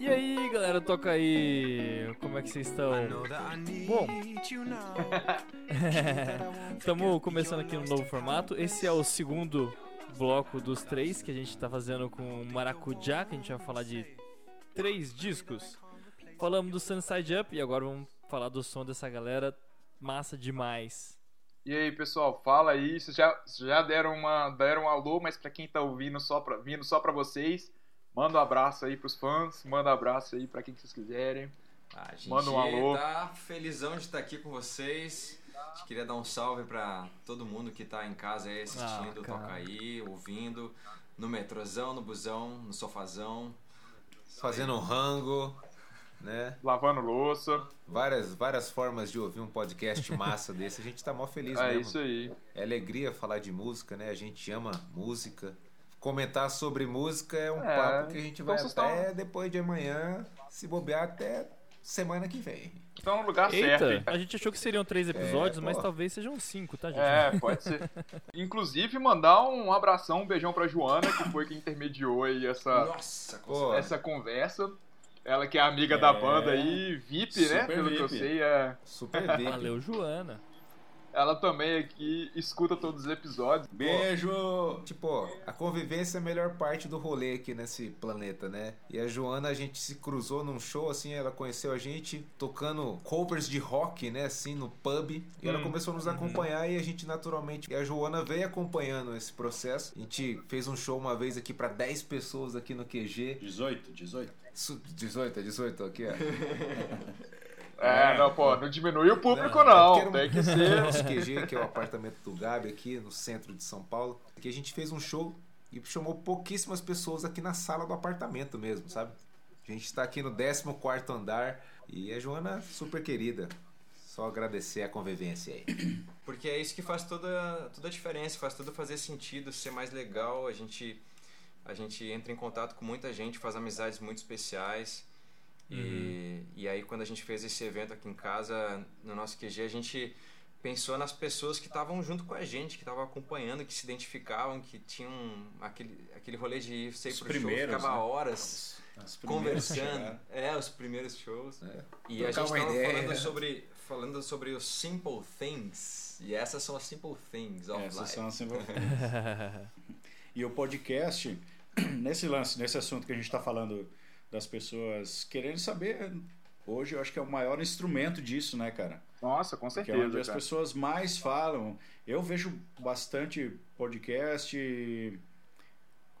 E aí, galera, toca aí. Como é que vocês estão? Bom, estamos começando aqui um novo formato. Esse é o segundo bloco dos três que a gente está fazendo com Maracujá, que a gente vai falar de três discos. Falamos do Sunside Up e agora vamos falar do som dessa galera massa demais. E aí, pessoal, fala aí. Vocês já, já deram, uma, deram um alô, mas para quem tá ouvindo só pra, vindo só para vocês, manda um abraço aí pros fãs, manda um abraço aí para quem vocês quiserem. A gente Manda um alô. tá felizão de estar aqui com vocês. A gente queria dar um salve pra todo mundo que tá em casa aí assistindo, Ah, toca aí, ouvindo, no metrozão, no busão, no sofazão. fazendo um rango, né? Lavando louça. Várias, várias formas de ouvir um podcast massa desse. A gente tá mó feliz é mesmo. isso aí. É alegria falar de música, né? A gente ama música. Comentar sobre música é um É, papo que a gente então vai até estão- depois de amanhã, se bobear até semana que vem. Estão no lugar certo. hein? Eita, a gente achou que seriam três episódios, É, mas talvez sejam cinco, tá, gente? É, pode ser. Inclusive, mandar um abração, um beijão pra Joana, que foi quem intermediou aí essa, Nossa, essa conversa. Ela que é amiga da É. banda aí, VIP, né? Super Pelo que eu VIP. sei, é. super VIP. Valeu, Joana. Ela também aqui escuta todos os episódios. Beijo! Tipo, a convivência é a melhor parte do rolê aqui nesse planeta, né? E a Joana, a gente se cruzou num show, assim, ela conheceu a gente tocando covers de rock, né? Assim, no pub. E ela Hum. começou a nos acompanhar e a gente naturalmente. E a Joana veio acompanhando esse processo. A gente fez um show uma vez aqui pra 10 pessoas aqui no QG. 18, 18. Su- 18, 18 aqui, ó. É, não, pô, não diminui o público, Não, não. um- Tem que ser. Nosso QG, que é o apartamento do Gabi aqui no centro de São Paulo. Aqui a gente fez um show e chamou pouquíssimas pessoas aqui na sala do apartamento mesmo, sabe? A gente está aqui no 14 andar e a Joana super querida. Só agradecer a convivência aí. Porque é isso que faz toda, toda a diferença, faz tudo fazer sentido, ser mais legal. A gente, a gente entra em contato com muita gente, faz amizades muito especiais. E, e aí, quando a gente fez esse evento aqui em casa, no nosso QG, a gente pensou nas pessoas que estavam junto com a gente, que estavam acompanhando, que se identificavam, que tinham aquele, aquele rolê de ir sair Os pro show, ficava né? horas As primeiras conversando. chegaram. É, os primeiros shows. É. E a gente uma tava ideia. falando sobre, falando sobre os simple things. E essas são as simple things of Essas life. são as simple things. E o podcast, nesse lance, nesse assunto que a gente está falando das pessoas querendo saber, hoje eu acho que é o maior instrumento disso, né, cara? Nossa, com Que é onde certeza. as cara. pessoas mais falam. Eu vejo bastante podcast,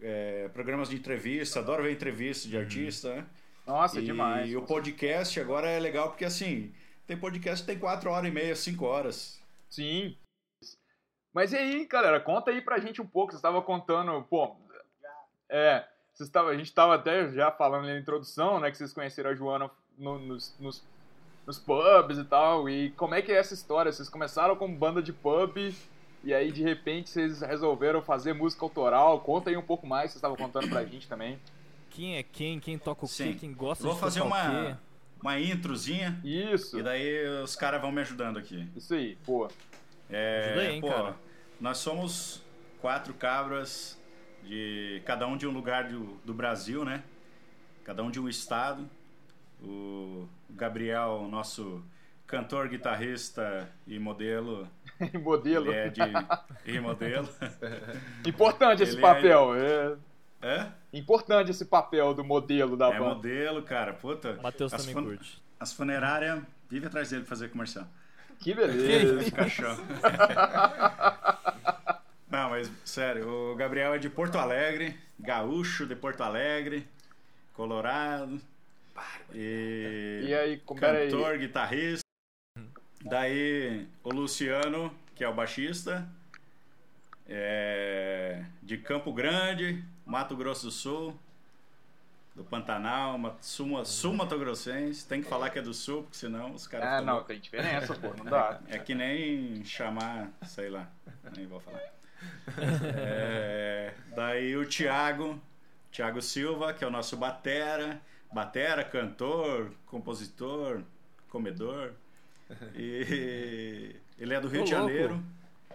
é, programas de entrevista, adoro ver entrevistas de artista, né? Nossa, e, demais. E o podcast agora é legal porque assim, tem podcast que tem 4 horas e meia, 5 horas. Sim. Mas e aí, galera, conta aí pra gente um pouco. Você estava contando, pô. É, vocês tava, a gente estava até já falando na introdução, né? Que vocês conheceram a Joana no- nos, nos, nos pubs e tal. E como é que é essa história? Vocês começaram como banda de pub e aí de repente vocês resolveram fazer música autoral. Conta aí um pouco mais, vocês estavam contando pra gente também. Quem é quem? Quem toca o quê? Sim. Quem gosta Vou de fazer tocar o quê? uma, uma introzinha Isso, e daí os caras vão me ajudando aqui. isso aí, pô. É, Ajuda aí, hein, pô, cara. Nós somos quatro cabras de cada um de um lugar do, do Brasil, né? Cada um de um estado. O Gabriel, nosso cantor, guitarrista e modelo, modelo. ele é de e modelo. Importante esse Ele é- papel. É... É? Importante esse papel do modelo da É banda. modelo, cara. Puta. O Matheus também fun- curte. As funerárias vivem atrás dele pra fazer comercial. Que beleza. Caixão. Não, mas sério, o Gabriel é de Porto Alegre, gaúcho de Porto Alegre, Colorado. E, E aí, como era aí? cantor, guitarrista. Daí o Luciano, que é o baixista, é de Campo Grande, Mato Grosso do Sul, do Pantanal, Ma- Sul, Sul Mato Grossense. Tem que falar que é do Sul, porque senão os caras Ah, não, loucos. tem diferença, pô, não dá. É que nem chamar, sei lá, nem vou falar. É, daí o Thiago, Thiago Silva, que é o nosso batera, batera, cantor, compositor, comedor. E ele é do Rio Ô, de louco. Janeiro,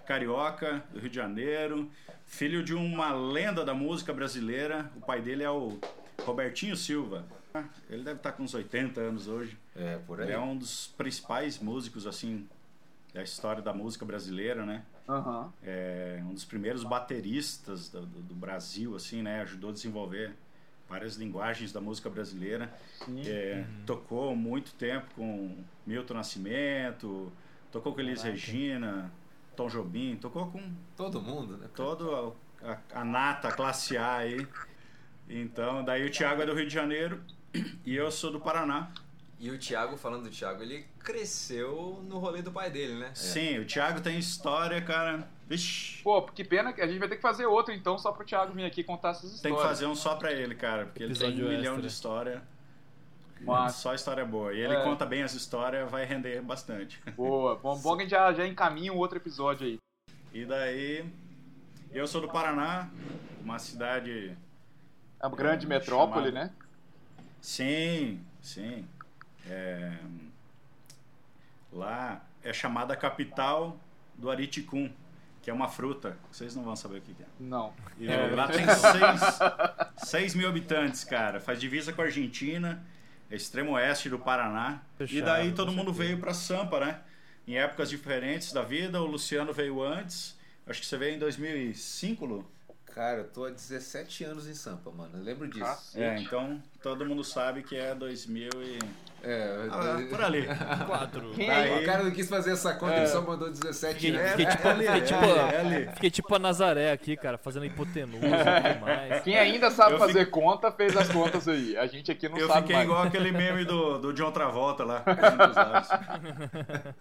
carioca do Rio de Janeiro, filho de uma lenda da música brasileira. O pai dele é o Robertinho Silva. Ele deve estar com uns 80 anos hoje. É, por aí. Ele é um dos principais músicos, assim, da história da música brasileira, né? Aham. É um dos primeiros bateristas do, do- do Brasil, assim, né? Ajudou a desenvolver várias linguagens da música brasileira. Sim. É, Tocou muito tempo com Milton Nascimento, tocou com Elis Regina, Tom Jobim, tocou com Todo mundo, né? cara? todo a, a, a nata, a classe A aí. Então, daí o Thiago é do Rio de Janeiro e eu sou do Paraná. E o Thiago, falando do Thiago, ele cresceu no rolê do pai dele, né? Sim, o Thiago tem história, cara. Vixe, Pô, que pena que a gente vai ter que fazer outro então, só pro Thiago vir aqui contar essas histórias. tem que fazer um só pra ele, cara, porque ele tem um Episódio milhão extra. de história. Massa. Só história boa. E ele É. conta bem as histórias, vai render bastante. Boa. Bom, bom que a gente já, já encaminha um outro episódio aí. E daí, eu sou do Paraná, uma cidade. É uma grande É, metrópole, chamado- né? Sim, sim. É, Lá é chamada capital do Ariticum, que é uma fruta. Vocês não vão saber o que é. Não. E É. Lá tem 6 mil habitantes, cara. Faz divisa com a Argentina, é extremo oeste do Paraná. e Fechado, daí com todo mundo certeza. veio pra Sampa, né? Em épocas diferentes da vida. O Luciano veio antes. Acho que você veio em 2005, Lu? Cara, eu tô há 17 anos em Sampa, mano. Eu lembro disso. Cacete. É, então todo mundo sabe que é 2000 e... É, Ah, por ali. Quatro. Quem Daí- aí? o cara não quis fazer essa conta, É. ele só mandou 17 Fiquei, anos. fiquei tipo, ali, fiquei, tipo, é fiquei tipo a Nazaré aqui, cara, fazendo hipotenusa e tudo mais. Quem ainda sabe Eu fazer conta, fez as contas aí. A gente aqui não Eu sabe fiquei mais. igual aquele meme do, do John Travolta lá.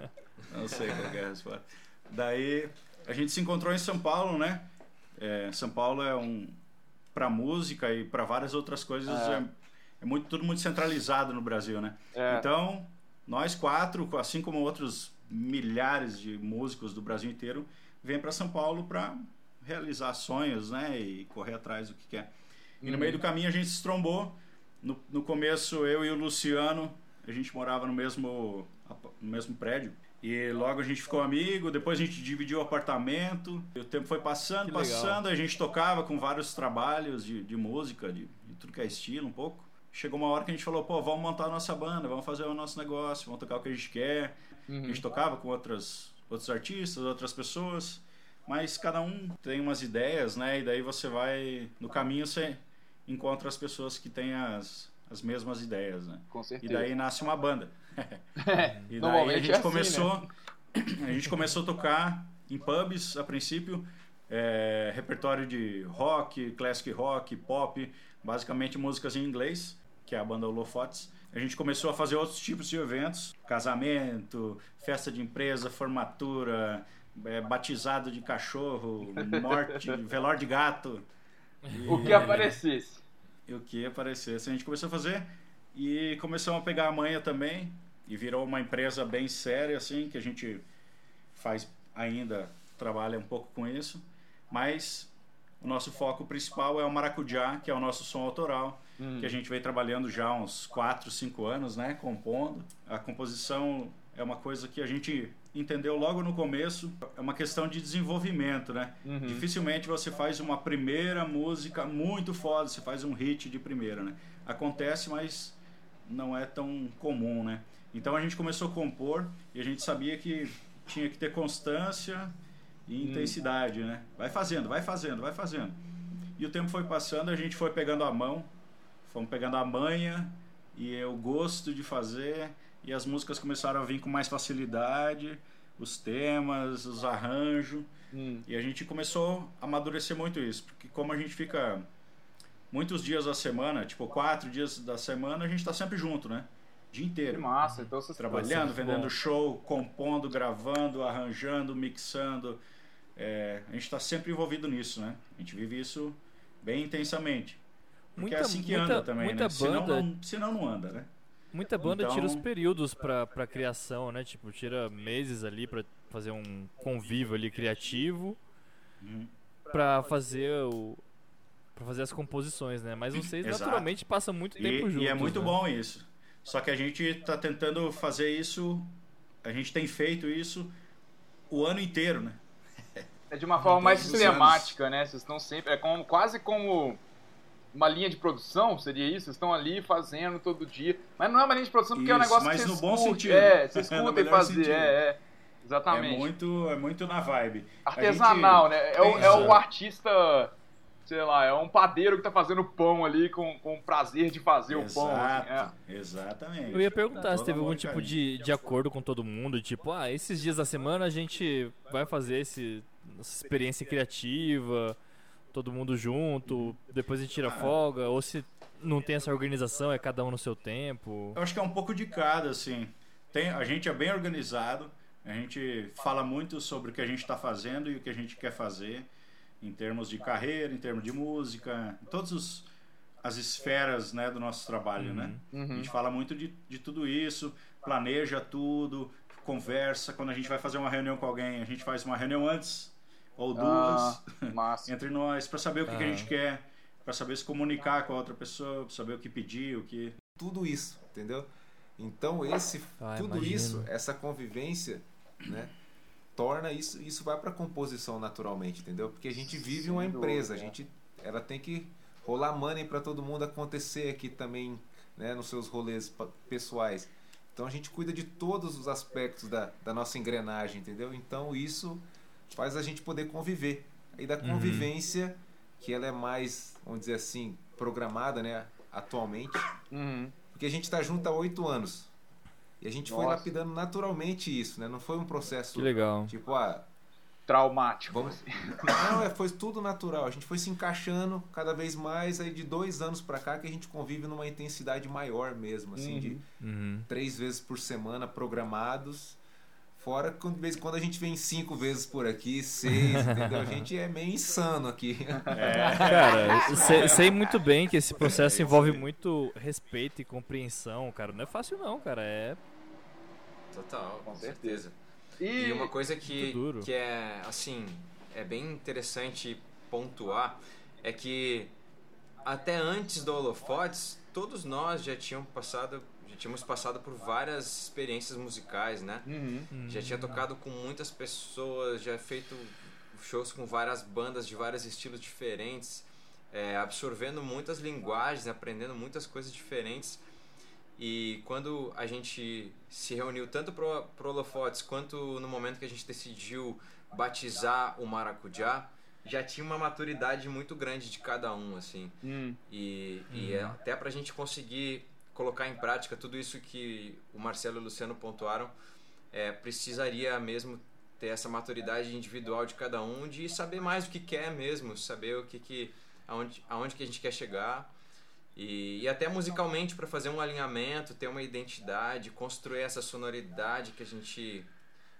Não sei qual que é a resposta. Daí a gente se encontrou em São Paulo, né? É, São Paulo é um para música e para várias outras coisas É. é, é muito tudo muito centralizado no Brasil, né? É. Então nós quatro, assim como outros milhares de músicos do Brasil inteiro, vêm para São Paulo para realizar sonhos, né? E correr atrás do que quer. E no meio do caminho a gente se trombou. No, no começo, eu e o Luciano, a gente morava no mesmo, no mesmo prédio. E logo a gente ficou amigo, depois a gente dividiu o apartamento. E o tempo foi passando, Que legal. passando, a gente tocava com vários trabalhos de, de música, de, de tudo que é estilo um pouco. Chegou uma hora que a gente falou, pô, vamos montar a nossa banda, vamos fazer o nosso negócio, vamos tocar o que a gente quer. A Uhum. gente tocava com outras, outros artistas, outras pessoas, mas cada um tem umas ideias, né? E daí você vai, no caminho você encontra as pessoas que têm as, as mesmas ideias, né? Com E certeza. daí nasce uma banda. e daí a gente é assim, começou, a gente começou a tocar em pubs a princípio, é, repertório de rock, classic rock, pop, basicamente músicas em inglês, que é a banda Holofotes. A gente começou a fazer outros tipos de eventos, casamento, festa de empresa, formatura, é, batizado de cachorro, morte, velório de gato. O que aparecesse. E o que aparecesse. A gente começou a fazer e começamos a pegar a manha também e virou uma empresa bem séria assim, que a gente faz ainda, trabalha um pouco com isso, mas o nosso foco principal é o maracujá, que é o nosso som autoral, Hum. que a gente vem trabalhando já há uns 4, 5 anos, né, compondo. A composição é uma coisa que a gente entendeu logo no começo, é uma questão de desenvolvimento, né? Uhum. Dificilmente você faz uma primeira música muito foda, você faz um hit de primeira, né? Acontece, mas não é tão comum, né? Então a gente começou a compor e a gente sabia que tinha que ter constância e intensidade, né? Vai fazendo, vai fazendo, vai fazendo. E o tempo foi passando, a gente foi pegando a mão, fomos pegando a manha e o gosto de fazer e as músicas começaram a vir com mais facilidade, os temas, os arranjos. Hum. E a gente começou a amadurecer muito isso, porque como a gente fica muitos dias da semana, tipo quatro dias da semana, a gente está sempre junto, né? O dia Que inteiro. massa. Então vocês Trabalhando, vendendo bom. show, compondo, gravando, arranjando, mixando. É, a gente está sempre envolvido nisso, né? A gente vive isso bem intensamente. Porque Muita- é assim que muita- anda também, muita né? Senão banda- não, senão não anda, né? Muita banda Então- tira os períodos pra, pra criação, né? Tipo, tira meses ali pra fazer um convívio ali criativo Uhum. pra fazer o. pra fazer as composições, né? Mas vocês Exato. naturalmente passam muito E, tempo juntos. e é muito né? bom isso. Só que a gente está tentando fazer isso, a gente tem feito isso o ano inteiro, né? É de uma forma mais sistemática, né? Vocês estão sempre. É como, quase como uma linha de produção, seria isso? Vocês estão ali fazendo todo dia. Mas não é uma linha de produção porque é um Isso, negócio mas que no vocês bom curtem. sentido. É, vocês No curtem fazer. sentido. É, é. Exatamente. É muito, é muito na vibe. Artesanal, gente né? É o, é o artista, sei lá, é um padeiro que tá fazendo pão ali com, com prazer de fazer o pão. assim, é. Exato, exatamente. Eu ia perguntar se Todo teve algum tipo de, de acordo com todo mundo, tipo, ah, esses dias da semana a gente vai fazer esse, essa experiência criativa, todo mundo junto, depois a gente tira folga, ou se não tem essa organização, é cada um no seu tempo. Eu acho que é um pouco de cada, assim. Tem, a gente é bem organizado, a gente fala muito sobre o que a gente está fazendo e o que a gente quer fazer, em termos de carreira, em termos de música, em todas os- as esferas né, do nosso trabalho, né? A Uhum. gente fala muito de, de tudo isso, planeja tudo, conversa. Quando a gente vai fazer uma reunião com alguém, a gente faz uma reunião antes ou duas Ah, entre nós para saber o que, que a gente quer, para saber se comunicar com a outra pessoa, pra saber o que pedir, o que tudo isso, entendeu? Então esse, Ah, tudo imagino. isso, essa convivência, né, torna isso, isso vai para composição naturalmente, entendeu? Porque a gente vive uma Sem empresa, a gente, ela tem que rolar money para todo mundo acontecer aqui também, né, nos seus rolês pessoais. Então a gente cuida de todos os aspectos da, da nossa engrenagem, entendeu? Então isso faz a gente poder conviver. Aí da Uhum. convivência, que ela é mais, vamos dizer assim, programada, né, atualmente, Uhum. porque a gente está junto há oito anos. E a gente foi Nossa. lapidando naturalmente isso, né? Não foi um processo Que legal. tipo, ah, Traumático. vamos. Não, é, foi tudo natural. A gente foi se encaixando cada vez mais. Aí de dois anos pra cá que a gente convive numa intensidade maior mesmo, assim, de Uhum. três vezes por semana programados. Fora que de vez em quando a gente vem cinco vezes por aqui, seis, entendeu? A gente é meio insano aqui. Cara, sei, sei muito bem que esse processo envolve muito respeito e compreensão, cara. Não é fácil não, cara. É Total, com certeza. certeza. E, E uma coisa que, que é, assim, é bem interessante pontuar é que até antes do Holofotes, todos nós já tínhamos passado, já tínhamos passado por várias experiências musicais, né? Uhum. Já tinha tocado com muitas pessoas, já feito shows com várias bandas de vários estilos diferentes, é, absorvendo muitas linguagens, aprendendo muitas coisas diferentes. E quando a gente se reuniu tanto pro, pro Holofotes quanto no momento que a gente decidiu batizar o Maracujá, já tinha uma maturidade muito grande de cada um, assim. Hum. E, e é até para a gente conseguir colocar em prática tudo isso que o Marcelo e o Luciano pontuaram, é, precisaria mesmo ter essa maturidade individual de cada um, de saber mais o que quer mesmo, saber o que, que aonde, aonde que a gente quer chegar. E, e até musicalmente para fazer um alinhamento, ter uma identidade, construir essa sonoridade que a gente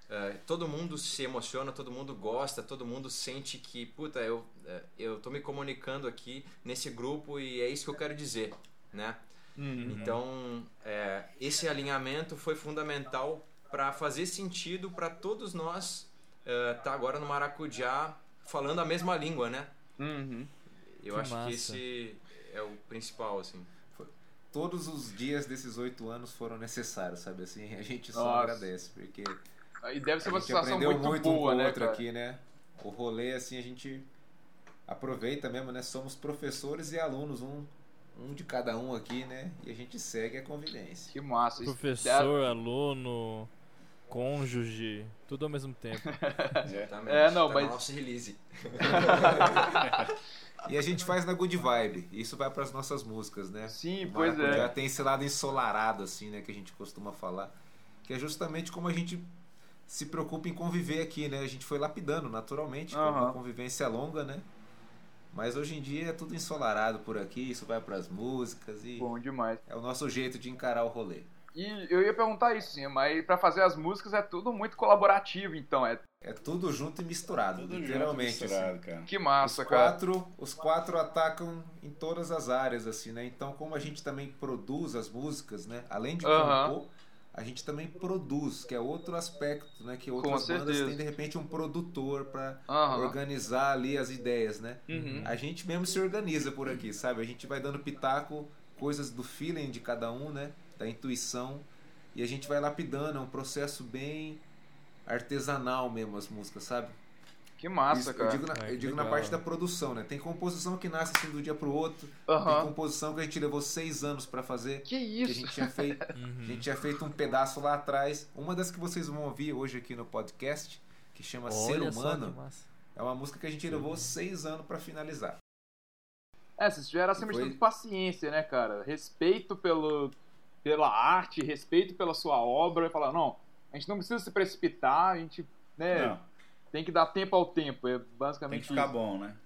é, todo mundo se emociona, todo mundo gosta, todo mundo sente que, puta, eu, é, eu tô me comunicando aqui nesse grupo e é isso que eu quero dizer, né? Uhum. Então, é, esse alinhamento foi fundamental para fazer sentido para todos nós estar tá agora no Maracujá falando a mesma língua, né? Uhum. Eu Que acho massa. que esse é o principal, assim. Todos os dias desses oito anos foram necessários, sabe assim? A gente só Nossa. agradece, porque E deve ser uma aprendeu muito, muito, boa, um com o né, outro cara? aqui, né? O rolê, assim, a gente aproveita mesmo, né? Somos professores e alunos, um, um de cada um aqui, né? E a gente segue a convivência. Que massa. Isso- professor, aluno, cônjuge, tudo ao mesmo tempo. Exatamente. É, não, tá mas- no nosso release. E a gente faz na good vibe. Isso vai para as nossas músicas, né? Sim, pois é. tem esse lado ensolarado, assim, né? Que a gente costuma falar. Que é justamente como a gente se preocupa em conviver aqui, né? A gente foi lapidando naturalmente, Aham. uma convivência longa, né? Mas hoje em dia é tudo ensolarado por aqui, isso vai para as músicas e Bom demais. é o nosso jeito de encarar o rolê. E eu ia perguntar isso, sim, mas pra fazer as músicas é tudo muito colaborativo, então. É É tudo junto e misturado, Tudo junto, literalmente. misturado, assim. cara. que Os massa, cara. quatro, os quatro atacam em todas as áreas, assim, né? Então, como a gente também produz as músicas, né? Além de compor, a gente também produz, que é outro aspecto, né? Que Com outras bandas certeza. têm, de repente, um produtor para Aham. organizar ali as ideias, né? Uhum. A gente mesmo se organiza por aqui, sabe? A gente vai dando pitaco, coisas do feeling de cada um, né? Da intuição. E a gente vai lapidando, é um processo bem artesanal mesmo as músicas, sabe? Que massa, Isso, eu cara. digo, na, É, eu digo na parte da produção, né? Tem composição que nasce assim do dia pro outro. Tem composição que a gente levou seis anos pra fazer. Que Que a isso? gente tinha feito. A Uhum. gente tinha feito um pedaço lá atrás. Uma das que vocês vão ouvir hoje aqui no podcast, que chama Ser Olha que Humano, é uma música que a gente levou seis anos pra finalizar. É, vocês tiveram de Foi- tudo paciência, né, cara? Respeito pelo, pela arte, respeito pela sua obra. Falar, não, a gente não precisa se precipitar, a gente né, Não, tem que dar tempo ao tempo. É tem basicamente que ficar isso. bom, né?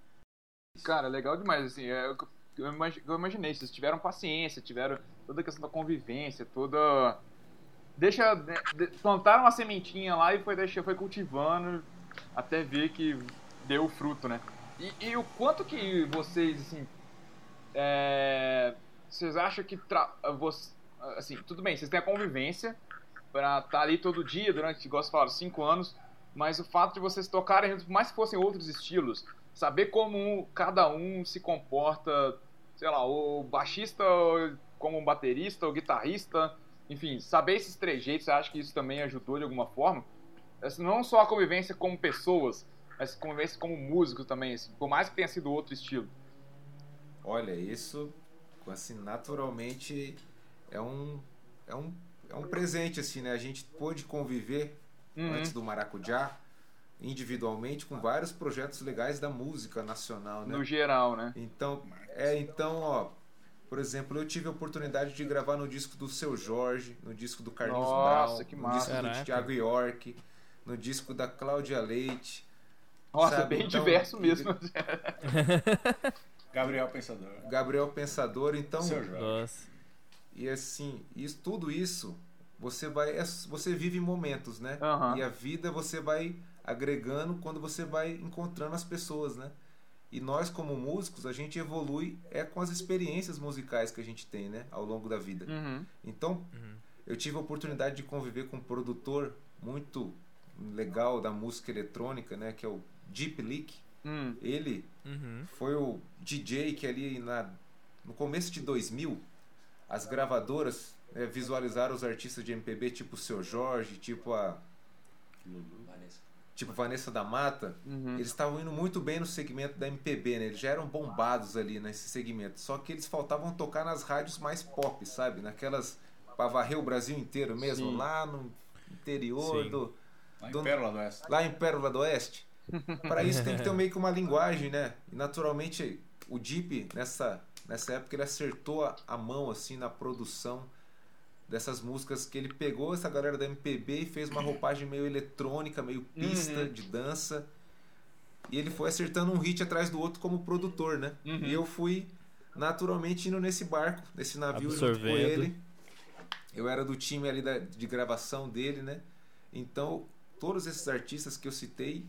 Cara, legal demais, assim, é eu eu imaginei, vocês tiveram paciência, tiveram toda a questão da convivência, toda... Deixa, né, plantaram uma sementinha lá e foi, deixa, foi cultivando até ver que deu fruto, né? E, e o quanto que vocês, assim, é, vocês acham que, tra- você, assim, tudo bem, vocês têm a convivência pra estar ali todo dia, durante, igual você falaram, cinco anos, mas o fato de vocês tocarem por mais que fossem outros estilos, saber como cada um se comporta, sei lá, o baixista como um baterista, o guitarrista, enfim, saber esses trejeitos, você acha que isso também ajudou de alguma forma? Não só a convivência como pessoas, mas convivência como músicos também, assim, por mais que tenha sido outro estilo. Olha, isso, assim, naturalmente é um, é um, é um presente, assim, né? A gente pôde conviver Uhum. antes do Maracujá individualmente com vários projetos legais da música nacional, né? No geral, né? Então, é, então, ó, por exemplo, eu tive a oportunidade de gravar no disco do Seu Jorge, no disco do Carlinhos Nossa, Brown, que no massa. disco Caraca. do Thiago York, no disco da Cláudia Leite. Nossa, Sabe, bem então- diverso mesmo. Gabriel Pensador. Gabriel Pensador, então, Seu Jorge. Nossa. E assim, isso, tudo isso, você vai, é- você vive momentos, né? Aham. E a vida você vai agregando quando você vai encontrando as pessoas, né? E nós como músicos, a gente evolui é com as experiências musicais que a gente tem, né, ao longo da vida. Uhum. Então, eu tive a oportunidade de conviver com um produtor muito legal da música eletrônica, né, que é o Deep Leak. Hum. Ele Uhum. foi o DJ que ali na, no começo de 2000 as gravadoras né, visualizaram os artistas de MPB tipo o Seu Jorge, tipo a tipo Vanessa da Mata, Uhum. eles estavam indo muito bem no segmento da MPB, né? Eles já eram bombados ali nesse segmento. Só que eles faltavam tocar nas rádios mais pop, sabe? Naquelas pra varrer o Brasil inteiro mesmo, Sim. lá no interior Sim. do Lá em Do- Pérola do Oeste. lá em Pérola do Oeste. Para isso tem que ter meio que uma linguagem, né? E naturalmente o Deep nessa nessa época ele acertou a, a mão assim na produção dessas músicas que ele pegou essa galera da MPB e fez uma roupagem meio eletrônica, meio pista Uhum. de dança. E ele foi acertando um hit atrás do outro como produtor, né? Uhum. E eu fui naturalmente indo nesse barco, nesse navio junto com ele. Eu era do time ali da, de gravação dele, né? Então, todos esses artistas que eu citei,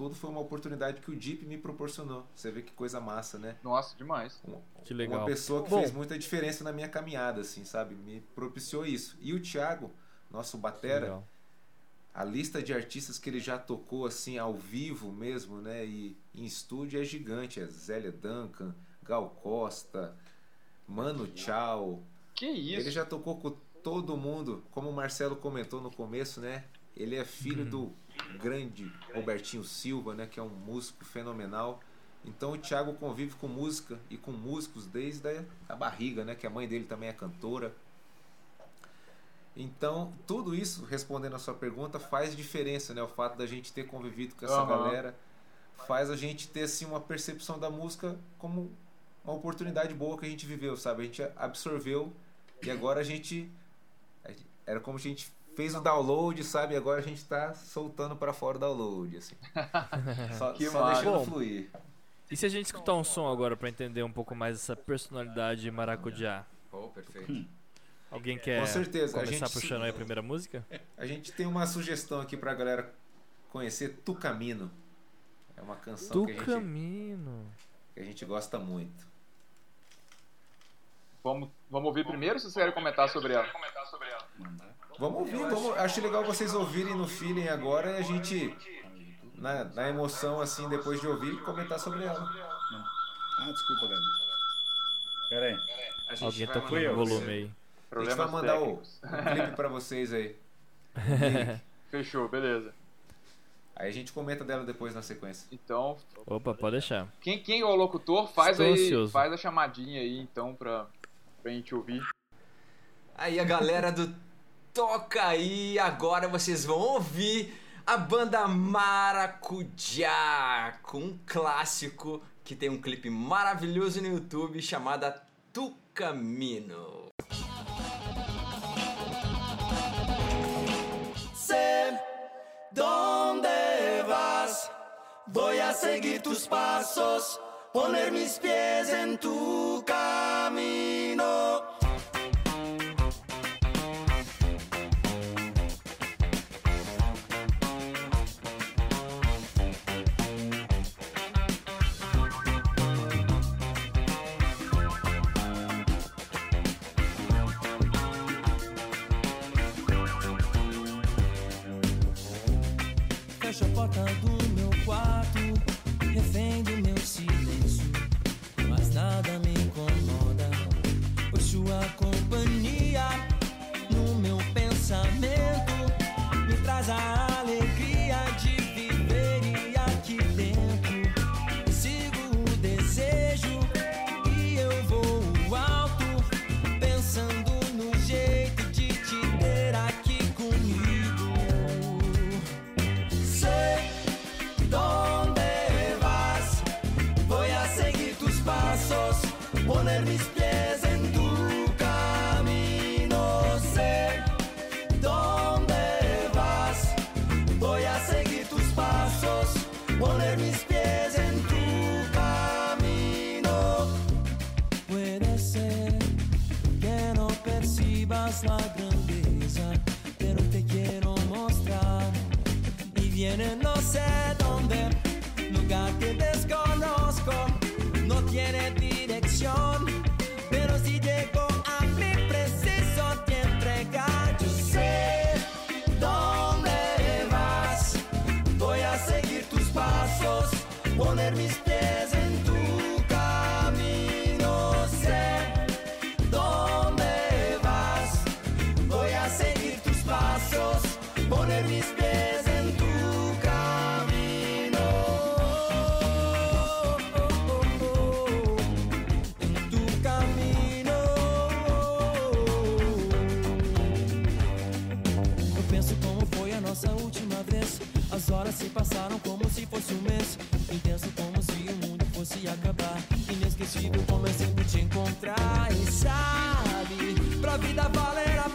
tudo foi uma oportunidade que o Deep me proporcionou. Você vê que coisa massa, né? Nossa, demais. Um- Que legal. Uma pessoa que Bom. fez muita diferença na minha caminhada, assim, sabe? Me propiciou isso. E o Thiago, nosso batera, a lista de artistas que ele já tocou assim ao vivo mesmo, né? E em estúdio é gigante, é Zélia Duncan, Gal Costa, Mano Tchau. Que isso? Ele já tocou com todo mundo, como o Marcelo comentou no começo, né? Ele é filho do grande Robertinho Silva, né, que é um músico fenomenal. Então o Thiago convive com música e com músicos desde a barriga, né, que a mãe dele também é cantora. Então, tudo isso, respondendo a sua pergunta, faz diferença, né? O fato da gente ter convivido com essa Aham. galera faz a gente ter assim uma percepção da música como uma oportunidade boa que a gente viveu, sabe? A gente absorveu e agora a gente era como a gente fez o download, sabe? Agora a gente tá soltando para fora o download, assim. Só, Que só deixando Bom, fluir. E se a gente escutar um som agora pra entender um pouco mais essa personalidade maracujá? Oh, perfeito. Alguém quer Com certeza, a começar gente- puxando aí a primeira música? A gente tem uma sugestão aqui pra galera conhecer Tu Camino. É uma canção Do que a, gente, que a gente gosta muito. Vamos, vamos ouvir primeiro ou vocês querem comentar sobre ela? Mandar. Vamos ouvir, vamos, acho legal vocês ouvirem no feeling agora e a gente, na, na emoção, assim, depois de ouvir, comentar sobre ela. Ah, desculpa, Gabi. Pera aí. A gente Alguém vai tocou mandar no eu, pra volume aí. A gente vai mandar o, o clipe pra vocês aí. Fechou, beleza. Aí a gente comenta dela depois na sequência. Então, Opa, pode deixar. quem, quem é o locutor, faz Estou aí, ansioso. faz a chamadinha aí, então, pra, pra gente ouvir. Aí a galera do Toca aí, agora vocês vão ouvir a banda Maracujá com um clássico que tem um clipe maravilhoso no YouTube chamada Tu Camino. sé dónde vas. Voy a seguir tus pasos, poner mis pies en tu camino. Sé dónde, lugar que desconozco, no tiene dirección, se passaram como se fosse um mês. Intenso como se o mundo fosse acabar. Inesquecível como é sempre te encontrar. E sabe, pra vida valer a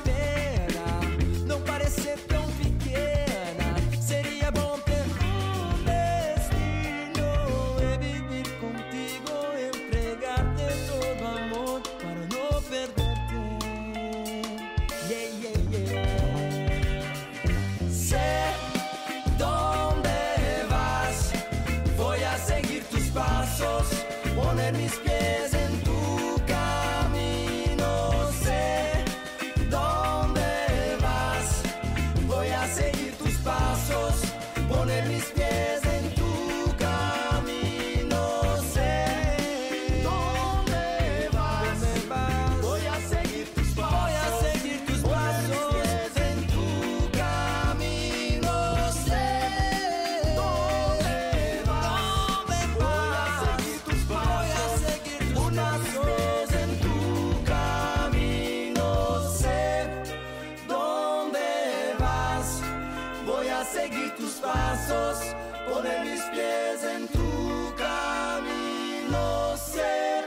poner mis pies en tu camino. Sé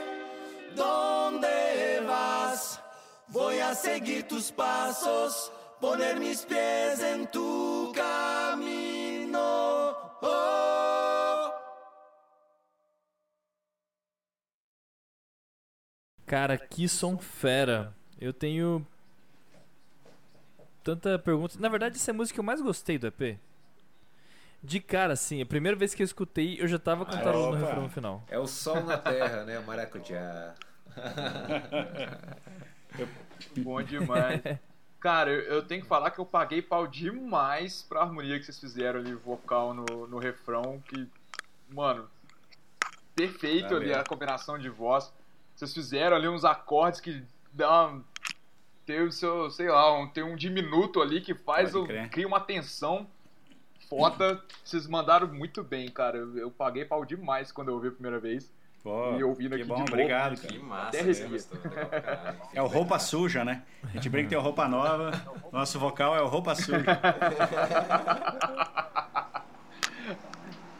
dónde vas, voy a seguir tus pasos, poner mis pies en tu camino. Oh. Cara, que som fera. Eu tenho tanta pergunta. Na verdade, essa é a música que eu mais gostei do EP. De cara, assim, a primeira vez que eu escutei, eu já tava cantarolando no opa. refrão final. É o sol na terra, né? Maracujá. Bom demais. Cara, eu, eu tenho que falar que eu paguei pau demais pra harmonia que vocês fizeram ali, vocal no, no refrão, que, mano, perfeito ali a combinação de voz. Vocês fizeram ali uns acordes que dão. Tem o seu, sei lá, um, tem um diminuto ali que faz o, cria uma tensão foda. Vocês mandaram muito bem, cara. Eu, eu paguei pau demais quando eu ouvi a primeira vez. Pô, E ouvindo que aqui bom, de novo, obrigado, Que cara. massa, Até né? caralho. É o roupa suja, né? A gente brinca que tem o roupa nova, nosso vocal é o roupa suja.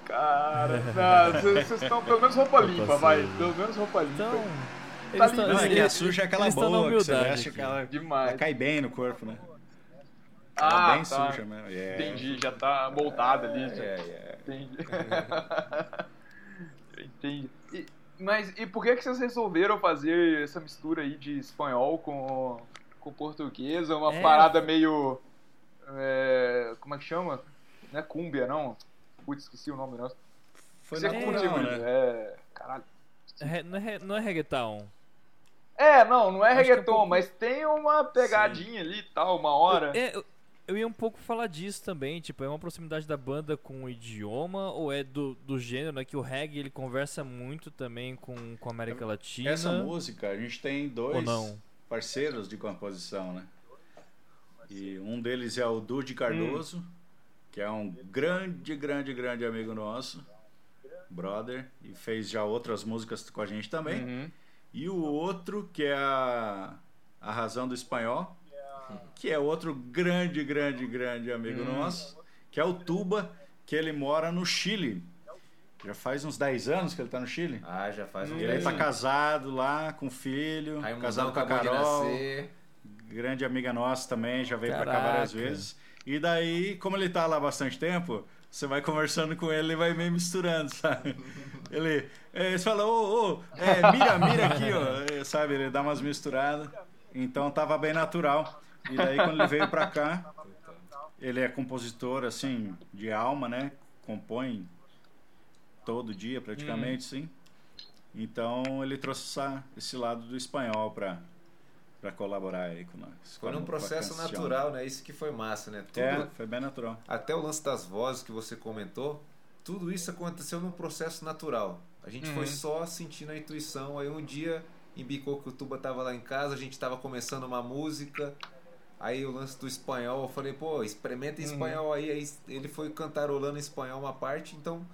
Cara, vocês estão pelo menos roupa limpa, vai. suja. Pelo menos roupa limpa. Então. Tá. Não, é que a suja é aquela boa que você veste, aquela, Demais. ela cai bem no corpo, né? Ela Ah, é bem tá. suja mesmo. é. Entendi, já tá moldada ali. já. É, é. Entendi. Entendi. E, mas e por que, que vocês resolveram fazer essa mistura aí de espanhol com, com português? Uma É. parada meio. é, como é que chama? Não é cúmbia, não? Putz, esqueci o nome, não. Foi Você natural, curte muito, né? É. Caralho. É, não, é, não é reggaeton. É, não, não é Acho que é um reggaeton, pouco- mas tem uma pegadinha ali e tal, uma hora. É, eu, eu ia um pouco falar disso também, tipo, é uma proximidade da banda com o idioma ou é do, do gênero, né? Que o reggae ele conversa muito também com, com a América Latina. Essa música, a gente tem dois parceiros de composição, né? E um deles é o Dude Cardoso, que é um grande, grande, grande amigo nosso, brother, e fez já outras músicas com a gente também. Uhum. E o outro, que é a, a Razão do Espanhol, que é outro grande, grande, grande amigo nosso, que é o Tuba, que ele mora no Chile. Já faz uns 10 anos que ele tá no Chile. Ah, já faz um E ele tá casado lá, com filho, casado com a Carol, grande amiga nossa também, já veio pra cá várias vezes. E daí, como ele tá lá bastante tempo, você vai conversando com ele e vai meio misturando, sabe? Ele, é, você fala, ô, ô, é, mira, mira aqui, ó, é, sabe? Ele dá umas misturadas. Então tava bem natural. E daí, quando ele veio pra cá, ele é compositor, assim, de alma, né? Compõe todo dia, praticamente, sim. Então ele trouxe essa- esse lado do espanhol pra, pra colaborar aí com nós. Foi a processo natural, né? Isso que foi massa, né? Tudo, É, foi bem natural. Até o lance das vozes que você comentou, tudo isso aconteceu num processo natural. A gente foi Uhum. só sentindo a intuição. Aí um dia embicou que o Tuba tava lá em casa, a gente tava começando uma música. Aí o lance do espanhol, eu falei, pô, experimenta em Uhum. espanhol aí. Aí ele foi cantarolando em espanhol uma parte, então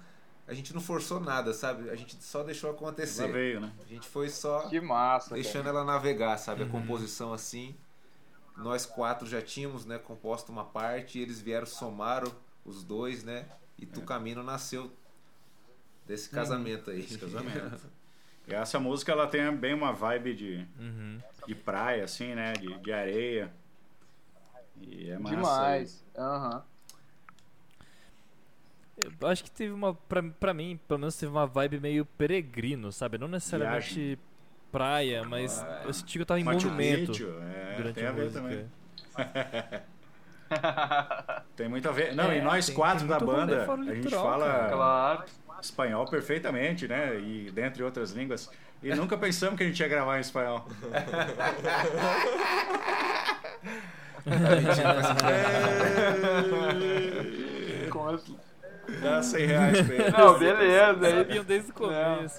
a gente não forçou nada, sabe? A gente só deixou Ela acontecer. veio, né? A gente foi só Que massa. cara. deixando ela navegar, sabe? A composição assim. Nós quatro já tínhamos, né, composto uma parte, e eles vieram somaram os dois, né? E Tucamino nasceu desse casamento aí. Esse casamento. E essa música, ela tem bem uma vibe de, Uhum. de praia, assim, né? De, de areia. E é massa. Demais. Aham. Eu acho que teve uma. Pra, pra mim, pelo menos teve uma vibe meio peregrino, sabe? Não necessariamente praia, mas eu senti que eu tava em Machu movimento Picchu, é, durante tem a, a ver também. Tem muito a ver. Não, É, e nós tem- quatro tem da banda, a gente litoral, fala. Claro. espanhol perfeitamente, né? E dentre outras línguas. E nunca pensamos que a gente ia gravar em espanhol. Com as- Dá 100 reais pra ele. Não, beleza. aí- Sabiam desde o começo.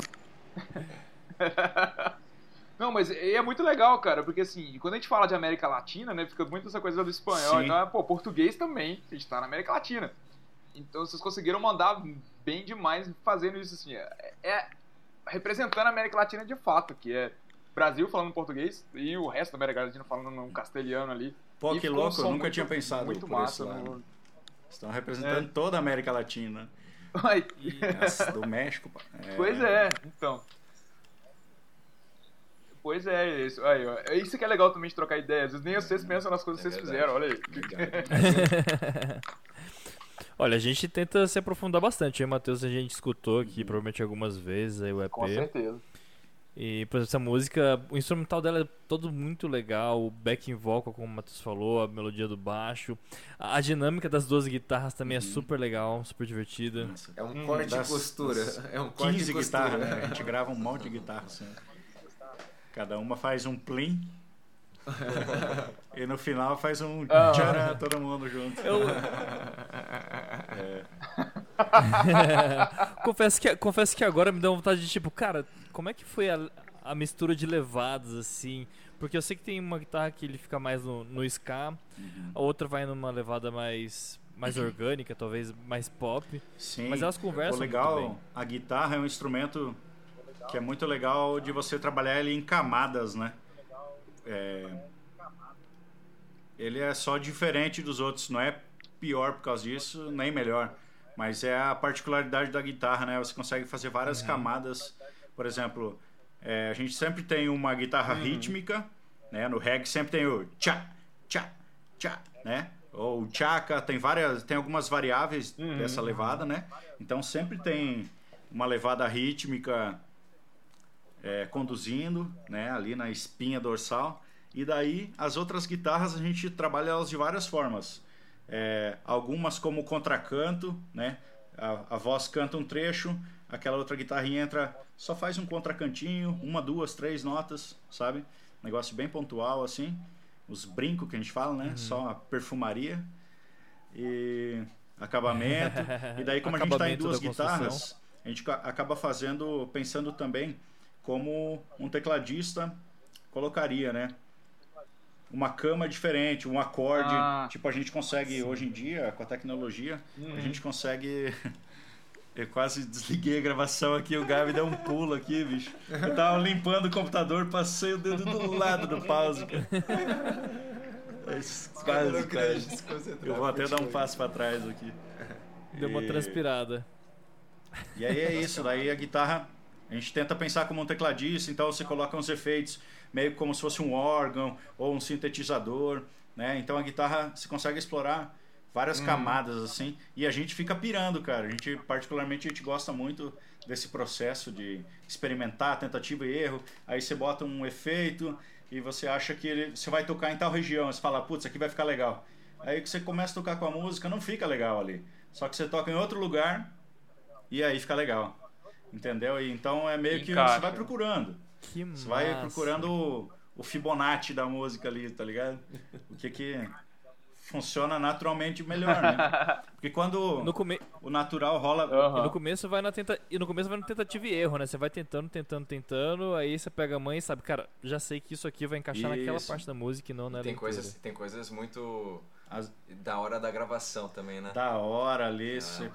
Não, mas é muito legal, cara, porque assim, quando a gente fala de América Latina, né, fica muito essa coisa do espanhol. Sim. Então, é, pô, português também, a gente tá na América Latina. Então vocês conseguiram mandar bem demais fazendo isso, assim. É, é representando a América Latina de fato, que é Brasil falando português e o resto da América Latina falando um castelhano ali. Pô, E que louco, eu nunca muito- tinha pensado Muito por massa. esse lado. No... Estão representando É. toda a América Latina. Ai, Essa do México, pá. Pois é, então. Pois é, isso, aí, ó. É isso que é legal também de trocar ideias. Nem vocês pensam nas coisas que É vocês fizeram, olha aí. Olha, a gente tenta se aprofundar bastante. O Matheus a gente escutou aqui provavelmente algumas vezes aí o EP. Com certeza. E, por exemplo, essa música, o instrumental dela é todo muito legal, o backing vocal, como o Matheus falou, a melodia do baixo. A, a dinâmica das duas guitarras também é super legal, super divertida. Nossa, É um Hum, corte das- e costura. É um corte 15 e costura. guitarras, né? A gente grava um monte de guitarra assim. Cada uma faz um plim. e no final faz um Ah. tcharam, todo mundo junto. Eu... confesso, que, confesso que agora me dá vontade de tipo, cara, como é que foi a, a mistura de levadas assim? Porque eu sei que tem uma guitarra que ele fica mais no, no ska, a outra vai numa levada mais mais orgânica, talvez mais pop. Sim. Mas elas conversam O legal, a guitarra é um instrumento que é muito legal de você trabalhar ele em camadas, né? É, Ele é só diferente dos outros, não é pior por causa disso, nem melhor. Mas é a particularidade da guitarra, né? Você consegue fazer várias camadas. Por exemplo, é, a gente sempre tem uma guitarra rítmica, né? No reggae sempre tem o tchá, tchá, tchá, né? Ou o tchaca, tem várias, tem algumas variáveis dessa levada, né? Então sempre tem uma levada rítmica é, conduzindo, né? Ali na espinha dorsal. E daí as outras guitarras a gente trabalha elas de várias formas. É, algumas como contracanto, né? A, a voz canta um trecho, aquela outra guitarrinha entra, só faz um contracantinho, uma, duas, três notas, sabe? Negócio bem pontual assim. Os brincos que a gente fala, né? Só a perfumaria e acabamento. e daí como a gente está em duas guitarras, a gente ca- acaba fazendo, pensando também como um tecladista colocaria, né? Uma cama diferente, um acorde. Ah. tipo, a gente consegue, hoje em dia, com a tecnologia, a gente consegue. Eu quase desliguei a gravação aqui, o Gabi deu um pulo aqui, bicho. Eu tava limpando o computador, passei o dedo do lado do pause, cara. Mas Quase, quase. Eu vou até dar um passo pra trás aqui. Deu uma transpirada. e aí é isso, daí a guitarra, a gente tenta pensar como um tecladista, então você coloca uns efeitos meio como se fosse um órgão ou um sintetizador, né? Então a guitarra você consegue explorar várias camadas assim, e a gente fica pirando, cara. A gente particularmente a gente gosta muito desse processo de experimentar, tentativa e erro. Aí você bota um efeito e você acha que ele, você vai tocar em tal região, você fala, putz, aqui vai ficar legal. Aí que você começa a tocar com a música, não fica legal ali. Só que você toca em outro lugar e aí fica legal. Entendeu? E então é meio que Encaixa. você vai procurando. Que Você vai procurando o, o Fibonacci da música ali, tá ligado? O que que funciona naturalmente melhor, né? Porque quando No, come... o natural rola. E Aham. no começo vai na tenta... e no começo vai na tentativa e erro, né? Você vai tentando, tentando, tentando, aí você pega a mãe e sabe, cara, já sei que isso aqui vai encaixar naquela Isso. parte da música e não na Tem leitura. coisas, tem coisas muito As- da hora da gravação também, né? da hora ali, você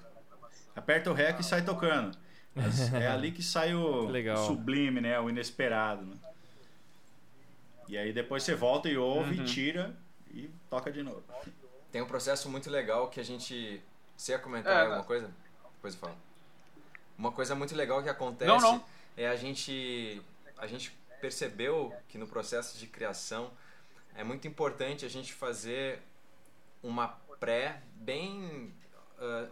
aperta o REC e sai tocando. É ali que sai o, sublime, né? O inesperado. né? E aí depois você volta e ouve, Uhum. tira e toca de novo. Tem um processo muito legal que a gente. Você ia comentar É, alguma né? coisa? Depois eu falo. Uma coisa muito legal que acontece Não, não. é a gente. A gente percebeu que no processo de criação é muito importante a gente fazer uma pré bem.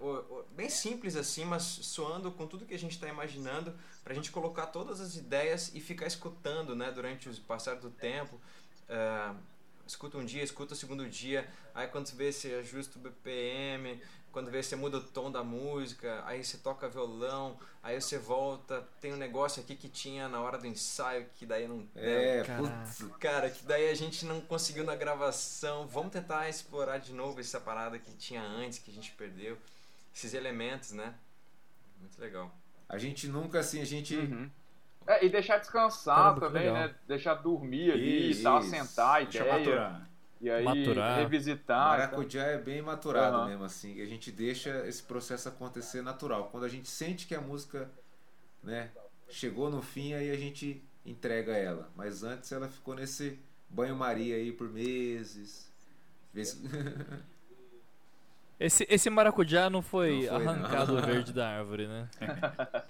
O- bem simples assim, mas soando com tudo que a gente está imaginando, para a gente colocar todas as ideias e ficar escutando né, durante o passar do tempo. Ah, escuta um dia, escuta o segundo dia, aí quando você vê você ajusta o BPM, quando vê você muda o tom da música, aí você toca violão, aí você volta, tem um negócio aqui que tinha na hora do ensaio que daí não É, putz. Cara, que daí a gente não conseguiu na gravação. Vamos tentar explorar de novo essa parada que tinha antes, que a gente perdeu. Esses elementos, né? Muito legal. A gente nunca assim, a gente. Uhum. É, e deixar descansar Caramba, que também, legal. né? Deixar dormir ali Isso, e tal, sentar a Deixa maturar. E aí Maturar. revisitar. e tal. Maracujá é bem maturado Aham. mesmo, assim. e A gente deixa esse processo acontecer natural. Quando a gente sente que a música, né, chegou no fim, aí a gente entrega ela. Mas antes ela ficou nesse banho-maria aí por meses. Vez- Esse, esse maracujá não foi, Não foi, não. arrancado verde da árvore, né?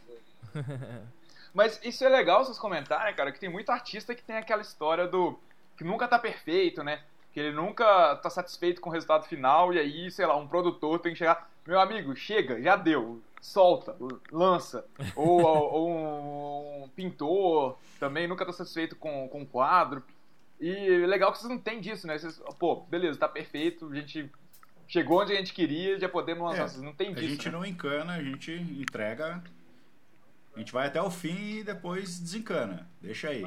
Mas isso é legal vocês comentarem, cara, que tem muito artista que tem aquela história do. que nunca tá perfeito, né? Que ele nunca tá satisfeito com o resultado final, e aí, sei lá, um produtor tem que chegar. Meu amigo, chega, já deu. Solta, lança. Ou, ou um, pintor também nunca tá satisfeito com, com o quadro. E legal que vocês não tem disso, né? Vocês, pô, beleza, tá perfeito, a gente chegou onde a gente queria, já podemos lançar. É, vocês não tem A disso. gente né? não encana, a gente entrega. A gente vai até o fim e depois desencana. Deixa aí.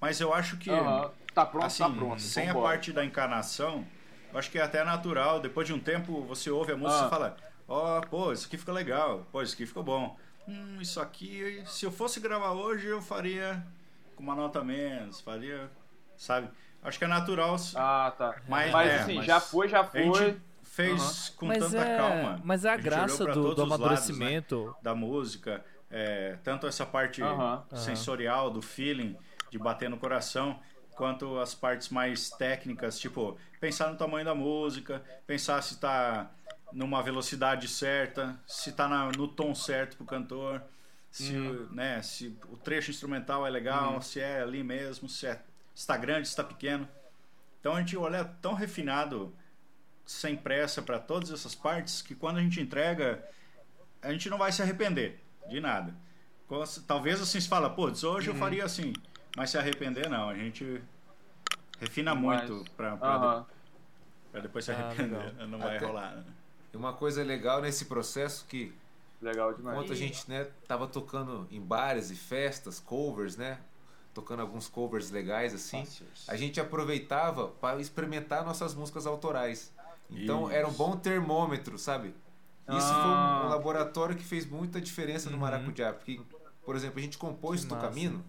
Mas eu acho que. Tá pronto, assim, tá pronto. sem a vambora. parte da encarnação, eu acho que é até natural. Depois de um tempo, você ouve a música Ah. e fala: Ó, pô, isso aqui ficou legal. Pô, isso aqui ficou bom. Hum, isso aqui, se eu fosse gravar hoje, eu faria com uma nota menos. Faria. Sabe? Acho que é natural. Ah, tá. Mas, Mas é, assim, mas já foi, já A gente foi. fez com Mas tanta é, calma. mas é a, gente graça do, do os lados, né? amadurecimento. da música, é, tanto essa parte Aham. sensorial, do feeling, de bater no coração, quanto as partes mais técnicas, tipo, pensar no tamanho da música, pensar se tá numa velocidade certa, se tá na- no tom certo pro cantor, se, né, se o trecho instrumental é legal, se é ali mesmo, se, é, se tá grande, se tá pequeno. Então a gente olha tão refinado, sem pressa para todas essas partes, que quando a gente entrega, a gente não vai se arrepender de nada. Talvez assim se fala, putz, hoje eu faria assim, mas se arrepender não, a gente refina Mas- muito para Aham. depois se Ah, arrepender, legal. não vai Até- rolar. né? E uma coisa legal nesse processo que Legal demais. enquanto a gente né, tava tocando em bares e festas, covers, né? Tocando alguns covers legais assim. A gente aproveitava para experimentar nossas músicas autorais. Então Isso. era um bom termômetro, sabe? Isso Ah. foi um, um laboratório que fez muita diferença no Uhum. Maracujá. Porque, por exemplo, a gente compôs Que caminho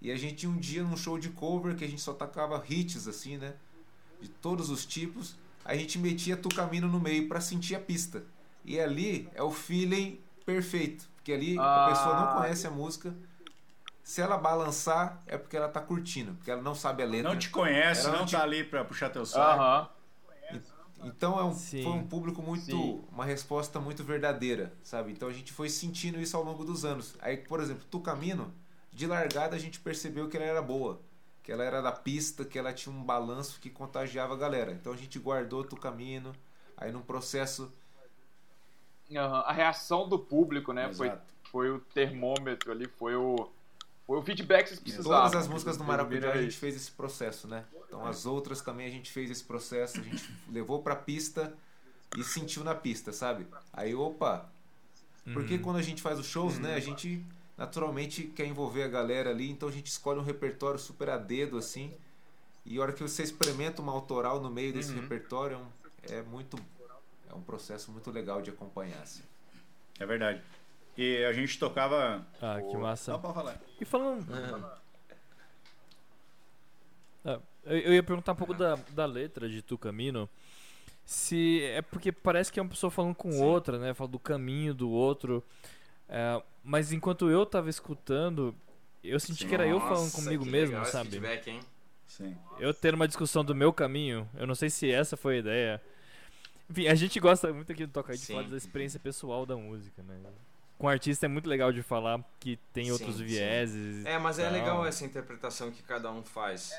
e a gente um dia num show de cover que a gente só tocava hits assim, né? De todos os tipos, a gente metia Tucamino no meio para sentir a pista. E ali é o feeling perfeito, porque ali Ah. a pessoa não conhece a música. Se ela balançar, é porque ela tá curtindo, porque ela não sabe a letra. Não te conhece, Ela não não te- tá ali para puxar teu saco. Aham. Então é um, Sim. foi um público muito. Sim. Uma resposta muito verdadeira, sabe? Então a gente foi sentindo isso ao longo dos anos. Aí, por exemplo, Tucamino, de largada a gente percebeu que ela era boa. Que ela era da pista, que ela tinha um balanço que contagiava a galera. Então a gente guardou Tucamino. Aí num processo. Aham. A reação do público, né? Foi, Exato. foi o termômetro ali, foi o, foi o feedback que vocês precisavam. todas as músicas do Maracujá a gente fez esse processo, né? Então as outras também a gente fez esse processo, a gente levou pra pista e sentiu na pista, sabe? Aí, opa, porque Uhum. quando a gente faz os shows, né, a gente naturalmente quer envolver a galera ali, então a gente escolhe um repertório super a dedo assim. E a hora que você experimenta uma autoral no meio desse Uhum. repertório, é, um- é muito é um processo muito legal de acompanhar. Assim. É verdade. E a gente tocava. Ah, que massa. Só pra falar. E falando. Ah, eu, eu ia perguntar um pouco da, da letra de Tu Camino. Se é porque parece que é uma pessoa falando com outra, né? Fala do caminho do outro. É, mas enquanto eu tava escutando, eu senti que era eu falando comigo que mesmo, legal esse sabe? feedback, hein? Sim. Eu ter uma discussão do meu caminho. Eu não sei se essa foi a ideia. Enfim, a gente gosta muito aqui do Toca de Sim. falar da experiência pessoal da música, né? Com artista é muito legal de falar que tem Sim, outros sim. vieses. É, mas é legal essa interpretação que cada um faz.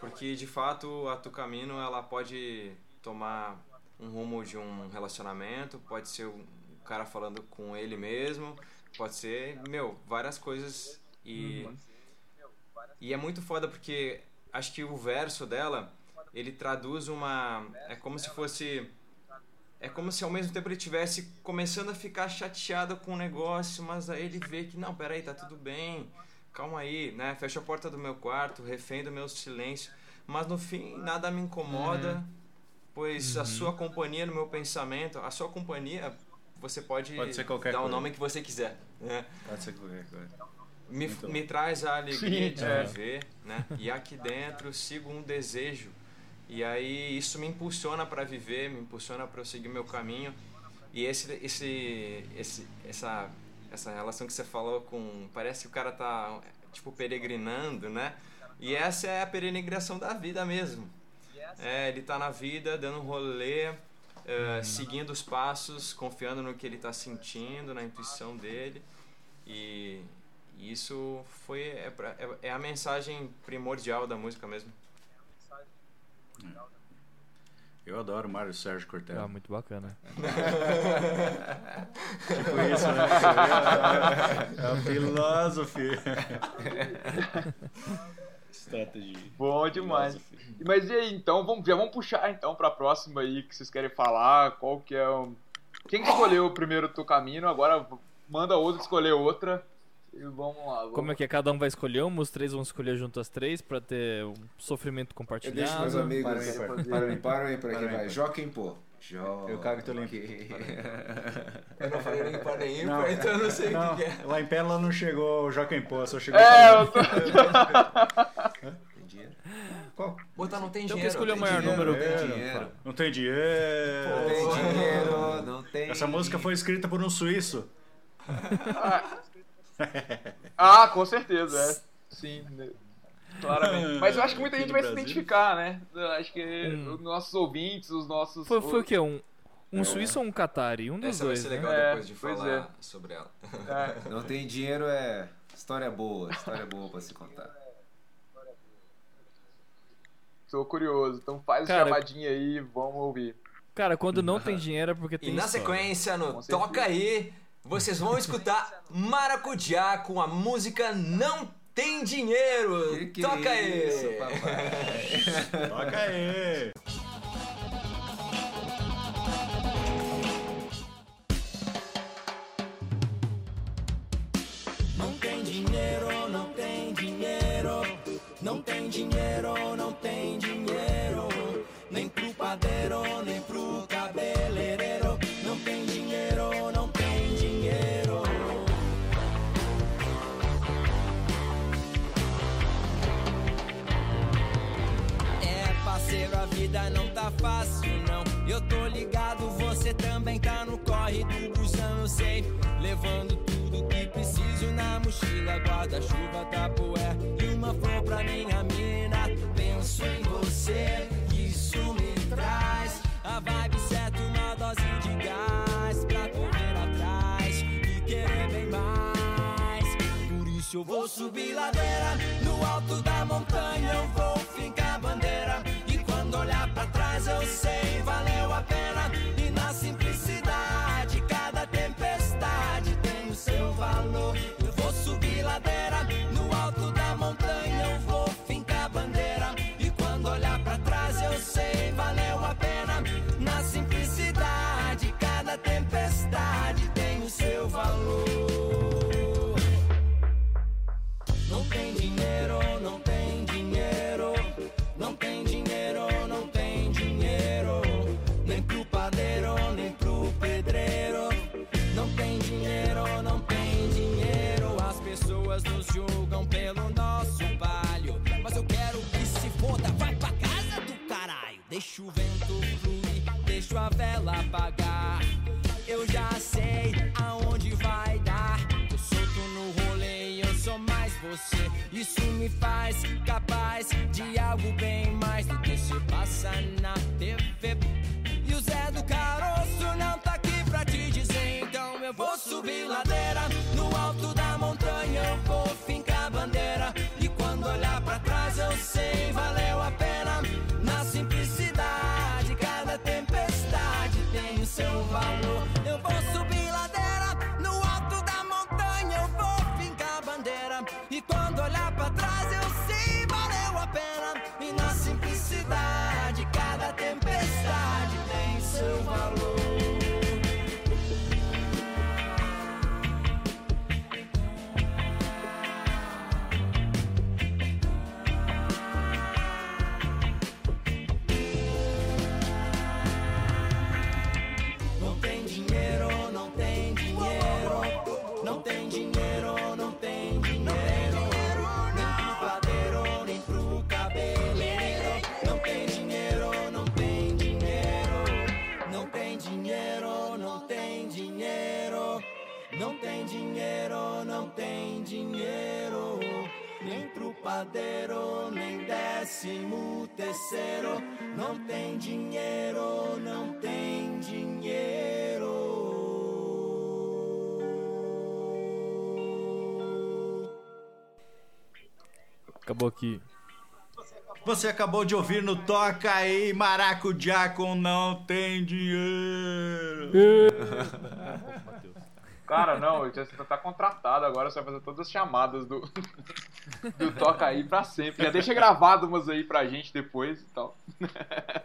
Porque, de fato, a Tucamino, ela pode tomar um rumo de um relacionamento, pode ser um cara falando com ele mesmo, pode ser, meu, várias coisas. E, e é muito foda porque acho que o verso dela, ele traduz uma... É como se fosse... É como se ao mesmo tempo ele estivesse começando a ficar chateado com o negócio, mas aí ele vê que, não, peraí, tá tudo bem, calma aí, né? Fecha a porta do meu quarto, refém do meu silêncio. Mas no fim, nada me incomoda, pois a sua companhia no meu pensamento, a sua companhia, você pode, Pode ser qualquer dar o coisa. nome que você quiser, né? Pode ser qualquer coisa. Me, me traz a alegria Sim, de é. viver, né? E aqui dentro sigo um desejo. E aí isso me impulsiona para viver, me impulsiona para eu seguir meu caminho. E esse, esse, esse, essa, essa relação que você falou com, parece que o cara tá tipo peregrinando, né? E essa é a peregrinação da vida mesmo. É, ele tá na vida, dando um rolê, eh, seguindo os passos, confiando no que ele tá sentindo, na intuição dele. E isso foi é, pra- é- é a mensagem primordial da música mesmo. Eu adoro Mário Sérgio Cortella. Ah, muito bacana. Tipo isso, né? É a filosofia. Strategy. Bom demais. Philosophy. Mas e aí, então, vamos, já vamos puxar então pra próxima aí que vocês querem falar, qual que é o... Quem que escolheu o primeiro Tu Caminho, agora manda outro escolher outra e vamos lá. Vamos... Como é que é? Cada um vai escolher uma, os três vão escolher junto as três pra ter um sofrimento Eu compartilhado. deixo meus amigos. Para aí, para. Para aí, para aí, para aí, vai. para. Joaquim Pô. Joaquim. Eu cago e tu limpo. Eu não falei nem para nem Não. então eu não sei Não, o que, que é. lá em Pérola não chegou o Joaquim Pô, só chegou É, o eu tô... Qual? Botar não tem Então dinheiro. quem escolheu o não tem maior dinheiro. número? Não tem dinheiro. Não tem dinheiro. Não tem dinheiro, não tem. Essa música foi escrita por um suíço. Ah, com certeza, é. Sim, né? claramente. Mas eu acho que muita gente vai se identificar, né? Eu acho que Hum. os nossos ouvintes, os nossos. Foi, foi o quê? Um, um suíço ou um catari? Um dos Essa vai dois, ser né? legal É, depois de pois falar sobre ela. É. Não tem dinheiro é história boa, história boa pra se contar. Tô curioso. Então faz Cara- o chamadinho aí, vamos ouvir. Cara, quando não tem dinheiro é porque tem E na sequência, no. Toca Aí, vocês vão escutar Maracujá com a música Não Tem Dinheiro. Que que Toca é aí. isso, papai? Toca aí. Padeiro, nem pro cabeleireiro. Não tem dinheiro, não tem dinheiro. É, parceiro, a vida não tá fácil, não. Eu tô ligado, você também tá no corre do busão, eu sei. Levando tudo que preciso na mochila, guarda-chuva, tapoé e uma flor pra minha mina. Penso em você, Eu vou subir ladeira, no alto da montanha eu vou fincar bandeira. Pessoas nos julgam pelo nosso palho. Mas eu quero que se foda, vai pra casa do caralho. Deixa o vento fluir, deixa a vela apagar. Eu já sei aonde vai dar. Tô solto no rolê e eu sou mais você. Isso me faz capaz de algo bem mais do que se passa na TV. E o Zé do Caroço não tá te dizer. Então eu vou subir ladeira. No alto da montanha eu vou fincar padeiro, nem décimo terceiro. Não tem dinheiro, não tem dinheiro. Acabou aqui. Você acabou de ouvir no Toca aí Maracujá com Não Tem Dinheiro. Cara, não, você tá contratado agora, você vai fazer todas as chamadas do, do Toca aí pra sempre. Já deixa gravado umas aí pra gente depois e tal.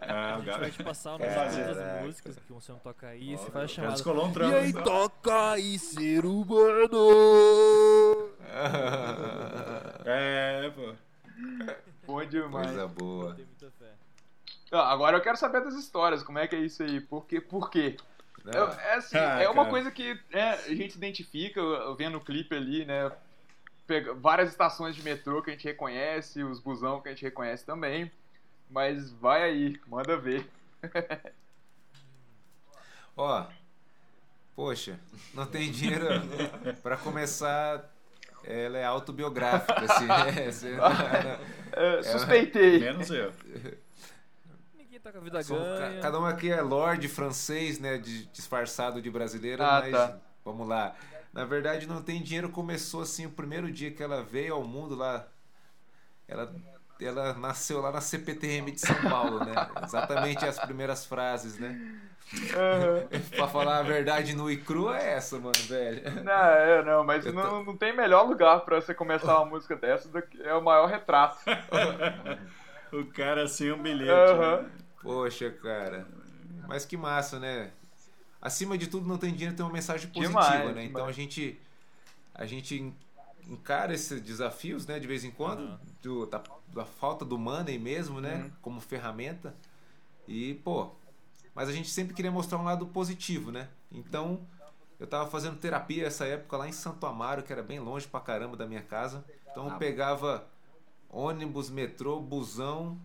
Ah, o A gente vai te passar nome Caraca. das músicas que você não toca aí e você faz a Já chamada. descolou um E trampo. aí, toca aí, ser humano! É, pô. Bom demais. Coisa boa. Agora eu quero saber das histórias, como é que é isso aí? Por quê? Por quê? Não, É, é assim, Ah, é uma cara. coisa que é, a gente identifica vendo o clipe ali, né? Pega várias estações de metrô que a gente reconhece, os busão que a gente reconhece também. Mas vai aí, manda ver. Ó, poxa, não tem dinheiro pra começar. Ela é autobiográfica, assim, né? Você- É, suspeitei. Menos eu. Tá com a vida ganha. cada um aqui é lord francês, né? de- disfarçado de brasileiro, Ah, mas tá. vamos lá. Na verdade, não tem dinheiro. Começou assim o primeiro dia que ela veio ao mundo lá. Ela, ela nasceu lá na CPTM de São Paulo, né? Exatamente as primeiras frases, né? Aham. pra falar a verdade nua e crua é essa, mano, velho. Não, é, não, mas Eu não, não tem melhor lugar pra você começar uma música dessa do que é o maior retrato. O cara sem um bilhete. Aham. né? Poxa, cara. Mas que massa, né? Acima de tudo, não tem dinheiro tem uma mensagem positiva, Demais, né? Então a gente a gente en- encara esses desafios, né, de vez em quando, Aham. do- da, da falta do money mesmo, né, Uhum. como ferramenta. E, pô, mas a gente sempre queria mostrar um lado positivo, né? Então, eu tava fazendo terapia essa época lá em Santo Amaro, que era bem longe pra caramba da minha casa. Então eu Ah. pegava ônibus, metrô, busão,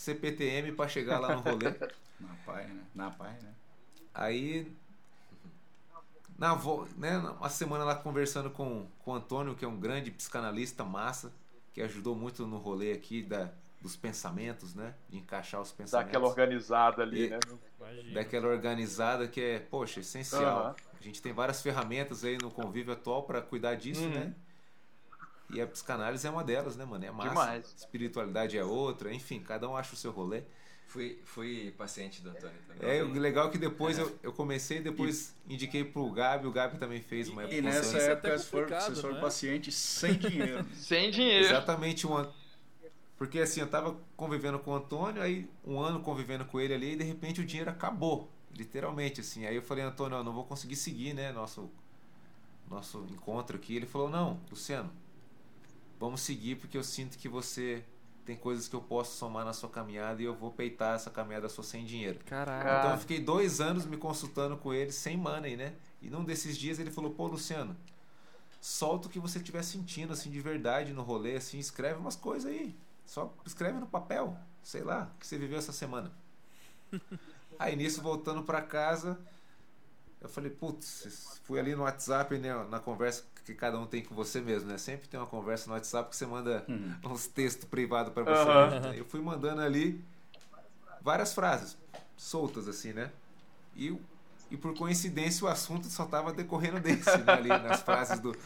CPTM pra chegar lá no rolê. Na pai, né? Na pai, né? Aí, na vo, né, uma semana lá conversando com, com o Antônio, que é um grande psicanalista massa, que ajudou muito no rolê aqui da, dos pensamentos, né? De encaixar os pensamentos. aquela organizada ali, E- né? Imagina. daquela organizada que é, poxa, essencial. Aham. A gente tem várias ferramentas aí no convívio atual para cuidar disso, Uhum. né? E a psicanálise é uma delas, né, mano? É massa. Demais. Espiritualidade é outra, enfim, cada um acha o seu rolê. Fui, fui paciente do Antônio também. É, o legal é que depois eu, eu comecei, depois indiquei pro Gabi, o Gabi também fez uma E época. nessa isso é época, for, complicado, se for né? paciente sem dinheiro. Sem dinheiro. Exatamente um ano. Porque assim, eu tava convivendo com o Antônio, aí um ano convivendo com ele ali, e de repente o dinheiro acabou. Literalmente, assim. Aí eu falei, Antônio, eu não vou conseguir seguir, né, nosso, nosso encontro aqui. Ele falou, não, Luciano, vamos seguir porque eu sinto que você tem coisas que eu posso somar na sua caminhada e eu vou peitar essa caminhada sua sem dinheiro. Caraca. Cara. Então eu fiquei dois anos me consultando com ele sem money, né? E num desses dias ele falou, pô, Luciano, solta o que você estiver sentindo, assim, de verdade no rolê, assim, escreve umas coisas aí. Só escreve no papel, sei lá, o que você viveu essa semana. aí nisso, voltando pra casa, eu falei, putz, fui ali no WhatsApp, né, na conversa que cada um tem com você mesmo, né? Sempre tem uma conversa no WhatsApp que você manda Hum. uns textos privados pra você. Aham. né? Eu fui mandando ali várias frases soltas assim, né? E, e por coincidência o assunto só tava decorrendo desse, né? ali nas frases do,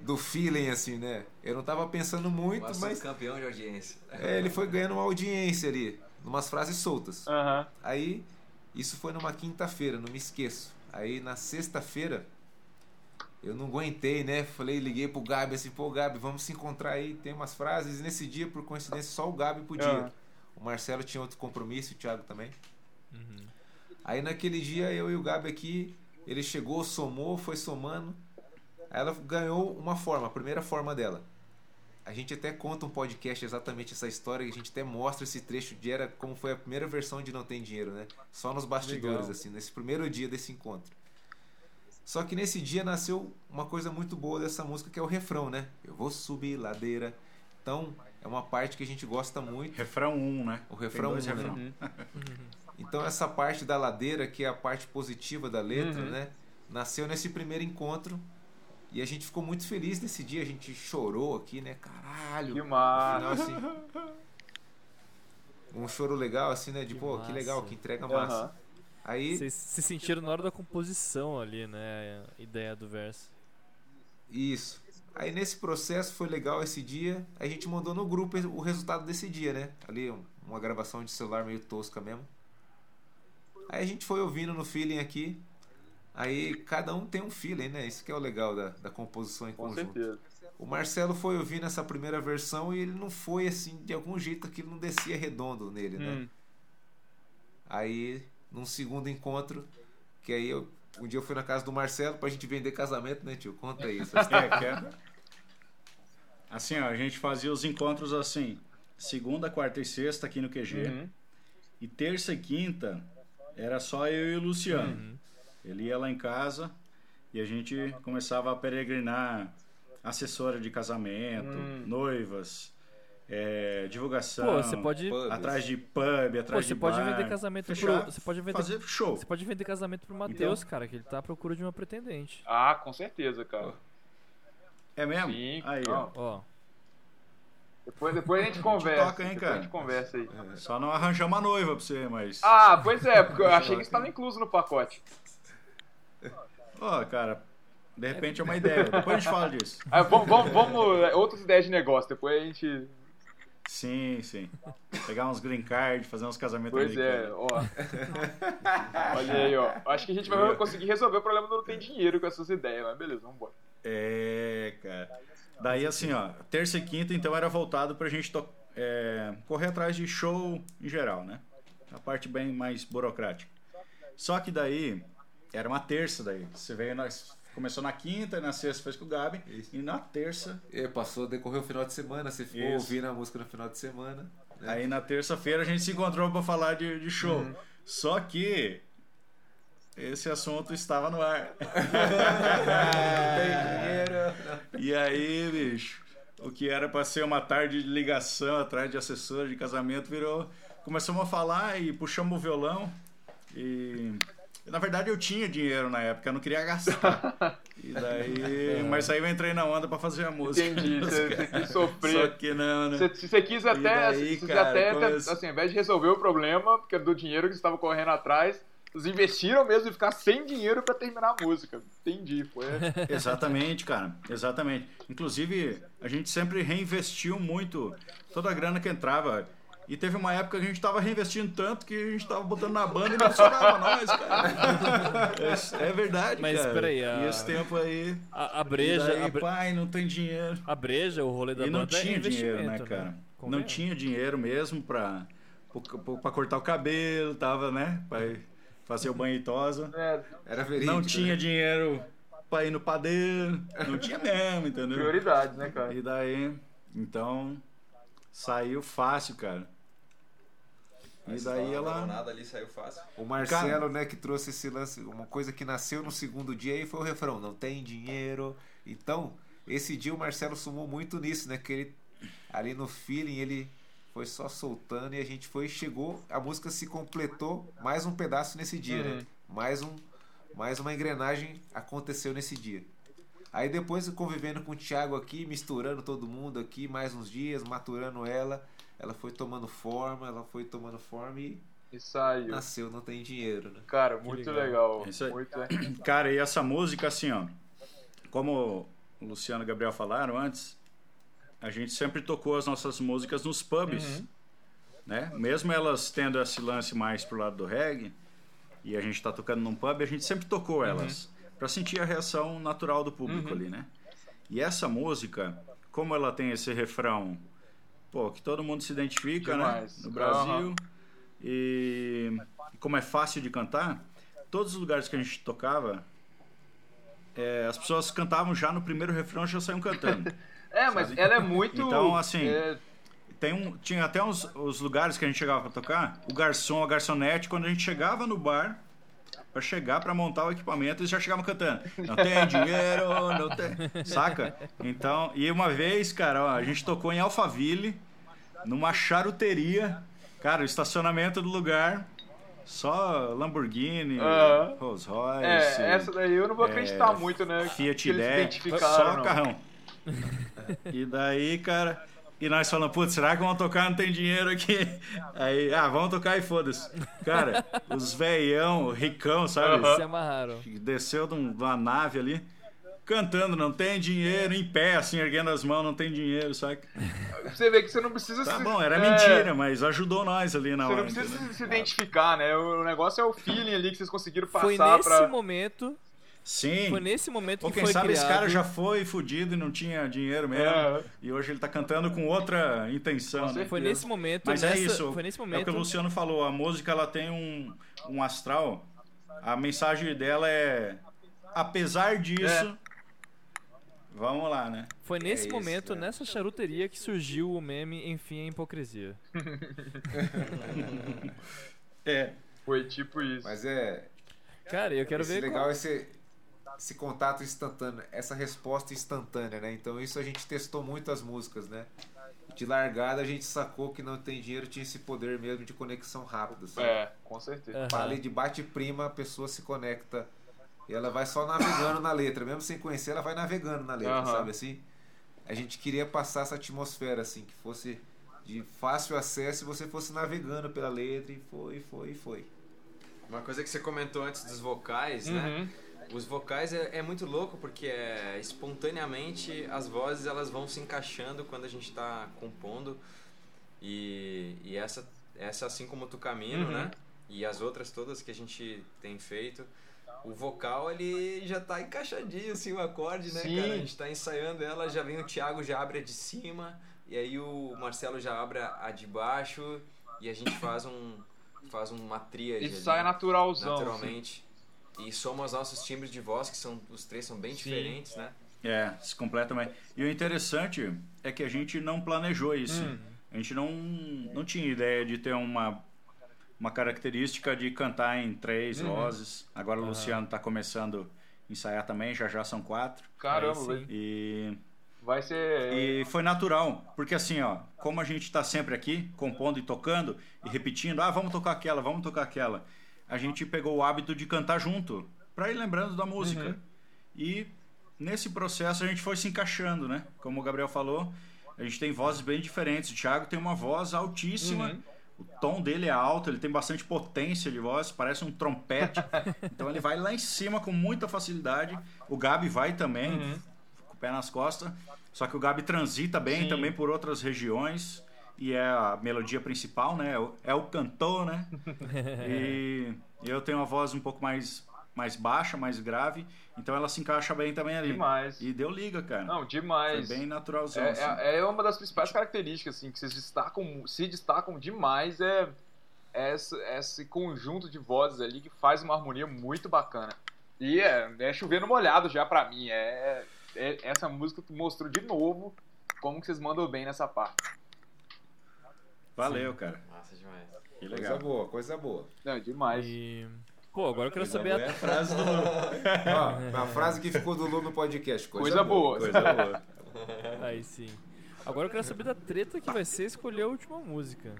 do feeling assim, né? Eu não tava pensando muito, mas campeão de audiência. é, ele foi ganhando uma audiência ali, umas frases soltas. Aham. Aí, isso foi numa quinta-feira, não me esqueço. Aí, na sexta-feira, eu não aguentei, né? Falei, liguei pro Gabi assim, pô, Gabi, vamos se encontrar aí, tem umas frases. E nesse dia, por coincidência, só o Gabi podia. Ah. O Marcelo tinha outro compromisso, o Thiago também. Uhum. Aí, naquele dia, eu e o Gabi aqui, ele chegou, somou, foi somando. Aí ela ganhou uma forma, a primeira forma dela. A gente até conta um podcast exatamente essa história, a gente até mostra esse trecho de era como foi a primeira versão de Não Tem Dinheiro, né? Só nos bastidores, Legal. assim, nesse primeiro dia desse encontro. Só que nesse dia nasceu uma coisa muito boa dessa música, que é o refrão, né? Eu vou subir ladeira. Então, é uma parte que a gente gosta muito. Refrão 1, né? O refrão Tem dois um, né? refrão. Uhum. Então essa parte da ladeira, que é a parte positiva da letra, Uhum. né? Nasceu nesse primeiro encontro. E a gente ficou muito feliz nesse dia. A gente chorou aqui, né? Caralho. Que No massa. final, assim, um choro legal, assim, né? De, Que pô, que legal, que entrega massa. Aham. Aí, Vocês se sentiram na hora da composição ali, né? A ideia do verso. isso. Aí nesse processo foi legal esse dia. A gente mandou no grupo o resultado desse dia, né? Ali, um- uma gravação de celular meio tosca mesmo. Aí a gente foi ouvindo no feeling aqui. Aí cada um tem um feeling, né? Isso que é o legal da, da composição em Com conjunto. certeza. O Marcelo foi ouvindo essa primeira versão e ele não foi assim, de algum jeito aquilo não descia redondo nele, né? Hum. Aí, num segundo encontro, que aí eu, um dia eu fui na casa do Marcelo pra gente vender casamento, né, tio? Conta aí. É, que é- Assim, ó, a gente fazia os encontros assim, segunda, quarta e sexta aqui no QG. Uhum. E terça e quinta era só eu e o Luciano. Uhum. Ele ia lá em casa e a gente começava a peregrinar assessora de casamento, Hum. noivas, é, divulgação. Pô, você pode. Pô, Atrás de pub, Pô, atrás você de pode bar, vender casamento fechar, pro. Você pode vender. fazer show. Você pode vender casamento pro Matheus, cara, que ele tá à procura de uma pretendente. Ah, com certeza, cara. É mesmo? Sim. Aí, ó. Ó. Depois, depois a gente conversa. toca, hein, depois a cara? gente conversa aí. Só não arranjar uma noiva pra você, mas. Ah, pois é, porque eu achei que estava incluso no pacote. Ó, cara, de repente é uma ideia. Depois a gente fala disso. Ah, vamos, vamos, vamos- é, outras ideias de negócio, depois a gente. Sim, sim. Pegar uns green card, fazer uns casamentos Pois é, ó. Olha aí, ó. Acho que a gente vai conseguir resolver o problema do não ter dinheiro com essas ideias, mas beleza, vamos embora. É, cara. Daí assim, ó, terça e quinta então era voltado pra gente é, correr atrás de show em geral, né? A parte bem mais burocrática. Só que daí era uma terça daí. Você veio na, começou na quinta, na sexta fez com o Gabi e na terça, E passou, decorreu o final de semana, você ficou Isso. ouvindo a música no final de semana. né? aí na terça-feira a gente se encontrou pra falar de, de show. Só que esse assunto estava no ar. Tem dinheiro. E aí, bicho, o que era pra ser uma tarde de ligação atrás de assessora de casamento virou. Começamos a falar e puxamos o violão. E. Na verdade eu tinha dinheiro na época, eu não queria gastar. E daí. Mas aí eu entrei na onda pra fazer a música. Entendi, você, quis Só sofrer. que não, né? Você, se você quis até, daí, se você cara, até assim, ao invés de resolver o problema, porque do dinheiro que você estava correndo atrás, vocês investiram mesmo em ficar sem dinheiro pra terminar a música. Entendi, foi. Exatamente, cara. Exatamente. Inclusive, a gente sempre reinvestiu muito toda a grana que entrava. E teve uma época que a gente tava reinvestindo tanto que a gente tava botando na banda e não sobrava nós, cara. É, é verdade, Mas, cara. peraí, a- E esse tempo aí. A, a e breja. daí, A, bre- pai, não tem dinheiro. a breja, o rolê da e não banda é tinha dinheiro, né, investimento, cara? Não Convenhamos. tinha dinheiro mesmo pra, pra, pra cortar o cabelo, tava, né? Pra fazer o banho e tosa. É, Era verídico. Não né? tinha dinheiro pra ir no padeiro. Não tinha mesmo, entendeu? prioridades, né, cara? E daí, então, saiu fácil, cara. E Mas daí só ela. nada ali saiu fácil. O Marcelo, né, que trouxe esse lance, uma coisa que nasceu no segundo dia aí foi o refrão, não tem dinheiro. Então, esse dia o Marcelo sumou muito nisso, né, que ele ali no feeling ele foi só soltando e a gente foi chegou, a música se completou mais um pedaço nesse dia, Uhum. né? Mais um mais uma engrenagem aconteceu nesse dia. Aí depois convivendo com o Thiago aqui, misturando todo mundo aqui, mais uns dias, maturando ela, ela foi tomando forma, ela foi tomando forma e E saiu. nasceu, não tem dinheiro, né? Cara, muito legal. Isso aí. Muito, é. Cara, e essa música, assim, ó. Como o Luciano e o Gabriel falaram antes, a gente sempre tocou as nossas músicas nos pubs. Uhum. Né? Mesmo elas tendo esse lance mais pro lado do reggae, e a gente tá tocando num pub, a gente sempre tocou elas. Pra sentir a reação natural do público Uhum. ali, né? E essa música, como ela tem esse refrão, pô, que todo mundo se identifica, Demais. né? No Brasil. Aham. E como é fácil de cantar, todos os lugares que a gente tocava, é, as pessoas cantavam já no primeiro refrão já saíam cantando. É, mas ela é muito. Então, assim, é, Tem um, tinha até uns os lugares que a gente chegava pra tocar, o garçom, a garçonete, quando a gente chegava no bar, pra chegar pra montar o equipamento, eles já chegavam cantando. Não tem dinheiro, não tem. Saca? Então, e uma vez, cara, ó, a gente tocou em Alphaville, numa charuteria. Cara, o estacionamento do lugar, só Lamborghini. Rolls Royce. é, essa daí eu não vou acreditar é, muito, né? Fiat que eles se 10, identificaram. só não. carrão. e daí, cara, e nós falamos, putz, será que vamos tocar? Não tem dinheiro aqui. Aí, ah, vamos tocar e foda-se. Cara, os veião, ricão, sabe? Se amarraram. Desceu de, um- uma nave ali, cantando, não tem dinheiro, em pé, assim, erguendo as mãos, não tem dinheiro, sabe? Você vê que você não precisa Tá se. bom, era é, mentira, mas ajudou nós ali na Você não hora. precisa entendeu? se, se identificar, né? O negócio é o feeling ali que vocês conseguiram passar Foi nesse pra. momento. Sim. Foi nesse momento Ou que quem foi sabe criado. esse cara já foi fudido e não tinha dinheiro mesmo. É. E hoje ele tá cantando com outra intenção, né? Foi nesse momento. Mas é nessa- isso. Foi nesse É o momento. que o Luciano falou. A música ela tem um, um astral. A mensagem dela é. Apesar disso. Vamos lá, né? Foi nesse É isso, momento, né? nessa charuteria, que surgiu o meme Enfim a Hipocrisia. É. Foi tipo isso. Mas é. Cara, eu quero esse ver. legal é esse. Esse contato instantâneo, essa resposta instantânea, né? Então isso a gente testou muito as músicas, né? De largada a gente sacou que não tem dinheiro tinha esse poder mesmo de conexão rápida. sabe? É, com certeza. Para ali de bate-prima, a pessoa se conecta e ela vai só navegando na letra, mesmo sem conhecer, ela vai navegando na letra, Aham. sabe assim? A gente queria passar essa atmosfera assim, que fosse de fácil acesso e você fosse navegando pela letra e foi, foi, foi. Uma coisa que você comentou antes dos vocais, né? Os vocais é, é muito louco porque é, espontaneamente as vozes elas vão se encaixando quando a gente está compondo e, e essa, essa assim como o Tucamino, Uhum. né? E as outras todas que a gente tem feito, o vocal ele já tá encaixadinho assim o acorde, né, Sim. cara? A gente tá ensaiando ela, já vem o Thiago já abre a de cima e aí o Marcelo já abre a de baixo e a gente faz um faz uma tríade ali sai naturalzão. assim. E soma os nossos timbres de voz, que são os três são bem Sim. diferentes, né? É, se completamente. E o interessante é que a gente não planejou isso. Hum. A gente não, não tinha ideia de ter uma, uma característica de cantar em três Uhum. vozes. Agora o Luciano está começando a ensaiar também, já já são quatro. Caramba, vai- E, vai ser. e foi natural, porque assim, ó, como a gente está sempre aqui, compondo e tocando, e repetindo, ah, vamos tocar aquela, vamos tocar aquela, a gente pegou o hábito de cantar junto, para ir lembrando da música. Uhum. E nesse processo a gente foi se encaixando, né? Como o Gabriel falou, a gente tem vozes bem diferentes. O Thiago tem uma voz altíssima, Uhum. o tom dele é alto, ele tem bastante potência de voz, parece um trompete. então ele vai lá em cima com muita facilidade. O Gabi vai também, Uhum. com o pé nas costas. Só que o Gabi transita bem Sim. também por outras regiões. E é a melodia principal, né? É o- É cantor, né? e eu tenho uma voz um pouco mais, mais baixa, mais grave. Então ela se encaixa bem também ali. Demais. E deu liga, cara. Não, Foi demais. bem naturalzão. É, assim. é, é uma das principais características assim, que se destacam, se destacam demais é, é esse, esse conjunto de vozes ali que faz uma harmonia muito bacana. E é, é chover no molhado já pra mim. É, é- essa música mostrou de novo como que vocês mandam bem nessa parte. Valeu, cara. Massa demais. Que Coisa legal. boa, coisa boa. Não, demais. E. Pô, agora eu quero Coisa saber boa a é a frase do Ó, a frase que ficou do Lu no podcast. Coisa, Coisa boa. Coisa boa. Aí sim. Agora eu quero saber da treta que vai ser escolher a última música.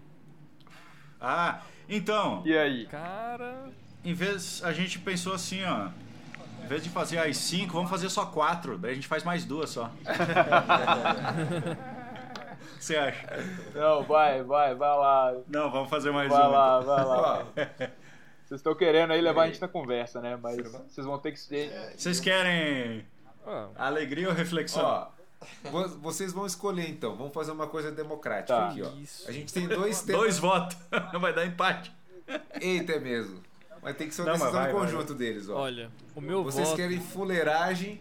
Ah, então, E aí? Cara. em vez. A gente pensou assim, ó. Em vez de fazer as cinco, vamos fazer só quatro. Daí a gente faz mais duas só. O que você acha? Não, vai, vai, vai lá. Não, vamos fazer mais Vai uma. lá, então. vai lá. Ó, Vocês estão querendo aí levar a gente na conversa, né? Mas vocês vão ter que ser. Vocês querem ó, alegria ou reflexão? ó, vo- vocês vão escolher então. Vamos fazer uma coisa democrática Tá. aqui, ó. Isso. A gente tem dois temas. Dois votos. Vai dar empate. Eita, é mesmo. Mas tem que ser uma Não, decisão vai, em vai, conjunto deles, ó. olha, o meu Vocês voto. querem fuleiragem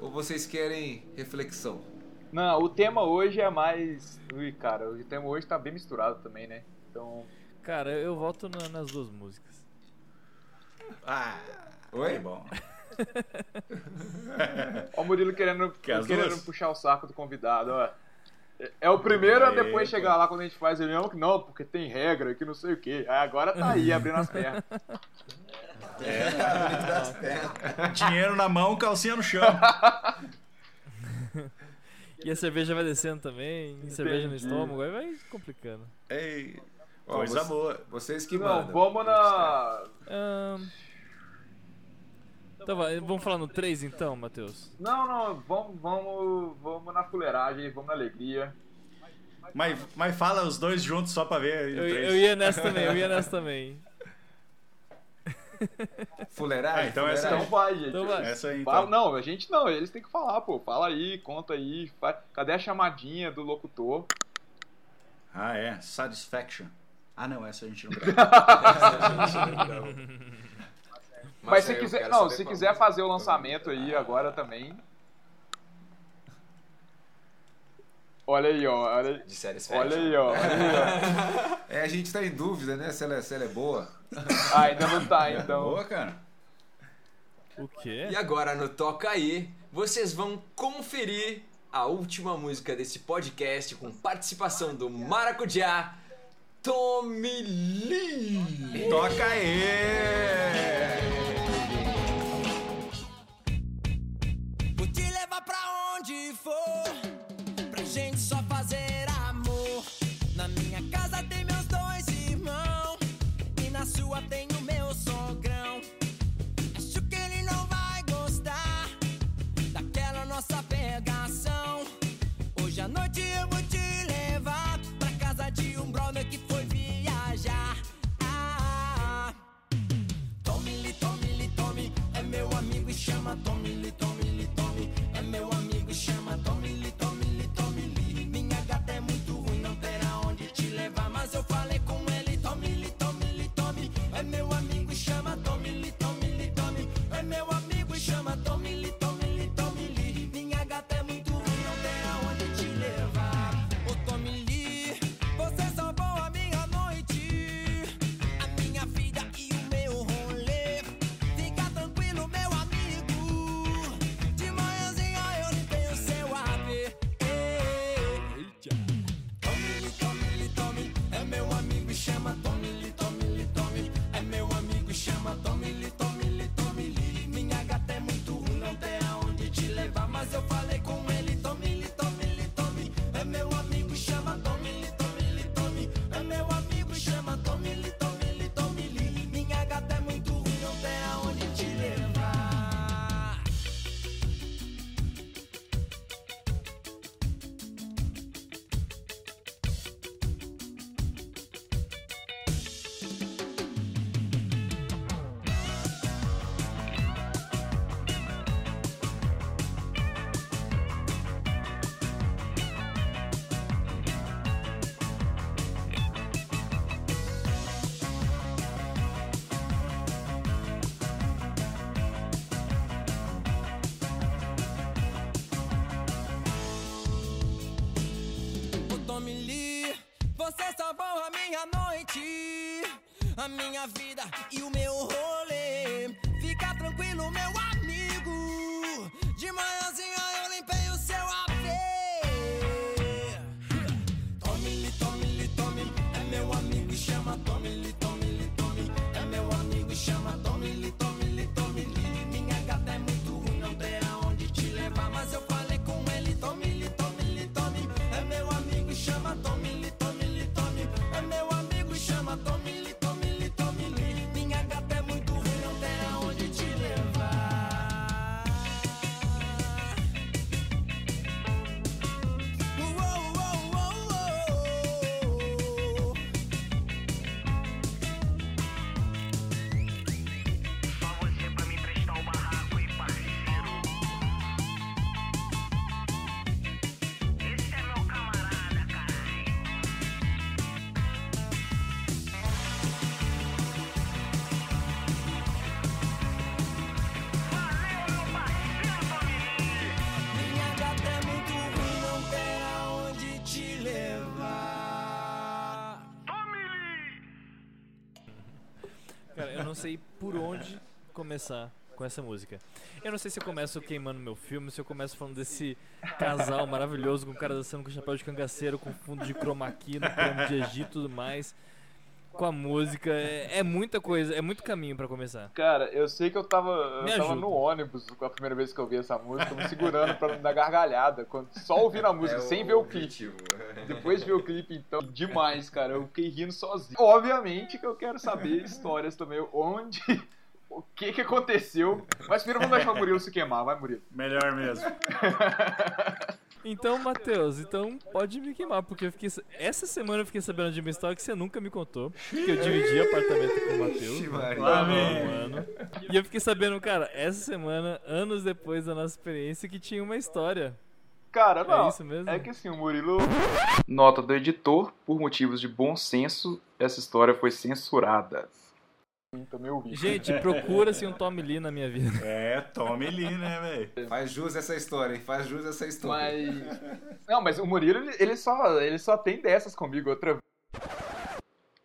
ou vocês querem reflexão? Não, o tema hoje é mais. Ui, cara, o tema hoje tá bem misturado também, né? Então. Cara, eu voto na- nas duas músicas. Ah, Oi? que bom. Ó, o Murilo querendo, Quer as querendo puxar o saco do convidado, ó. É- É o primeiro a depois pô. chegar lá quando a gente faz reunião que não, porque tem regra, que não sei o quê. Aí agora tá aí abrindo as pernas. Dinheiro na mão, calcinha no chão. E a cerveja vai descendo também, e cerveja no estômago, aí vai complicando. Ei, Ó, coisa você- boa. Vocês que Não, mandam. vamos na. Então vai, vamos falar no 3 então, Matheus? Não, não, vamos, vamos, vamos na fuleiragem, vamos na alegria. Mas, mas fala os dois juntos só pra ver. Eu, eu ia nessa também, eu ia nessa também. Fuleiragem? Ah, então essa Então fuleiragem? vai, gente. Então vai. Essa aí, Fala, então. não, a gente não, eles têm que falar, pô. Fala aí, conta aí. fa- Cadê a chamadinha do locutor? Ah, é. Satisfaction. Ah, não, essa a gente não grava. Mas se aí eu quiser, não, se quiser fazer o lançamento aí agora também. Olha aí, ó. Olha, de séries fashion. Olha aí, ó. Olha aí, ó. É, a gente tá em dúvida, né? Se ela, é, se ela é boa. Ah, ainda não tá, é então. É boa, cara. O quê? E agora no Toca Aí, vocês vão conferir a última música desse podcast com participação do Maracujá, Tommy Lee. Toca aí! Vou te levar pra onde for gente só fazer amor. Na minha casa tem meus dois irmãos. E na sua tem o não sei por onde começar com essa música. Eu não sei se eu começo queimando meu filme, se eu começo falando desse casal maravilhoso com o cara dançando com chapéu de cangaceiro, com fundo de chroma key, no de Egito e tudo mais. Com a música, é, é muita coisa, é muito caminho pra começar. Cara, eu sei que eu tava, eu tava no ônibus a primeira vez que eu ouvi essa música, me segurando pra não dar gargalhada, quando, só ouvindo a música, É sem ver o clipe. Depois de ver o clipe, então, demais, cara. Eu fiquei rindo sozinho. Obviamente que eu quero saber histórias também, onde, o que que aconteceu. Mas primeiro vamos deixar o Murilo se queimar, vai, Murilo. Melhor mesmo. Então, Matheus, então pode me queimar, porque eu fiquei. Essa semana eu fiquei sabendo de uma história que você nunca me contou. Que eu dividi apartamento com o Matheus. Né, Lá um vem. ano. E eu fiquei sabendo, cara, essa semana, anos depois da nossa experiência, que tinha uma história. Cara, não. É isso mesmo? É que assim, o Murilo. Nota do editor, por motivos de bom senso, essa história foi censurada. Gente, procura-se um Tommy Lee na minha vida. É, Tommy Lee, né, velho? Faz jus essa história, hein? Faz jus essa história. Mas. Não, mas o Murilo, ele, só, ele só tem dessas comigo outra vez.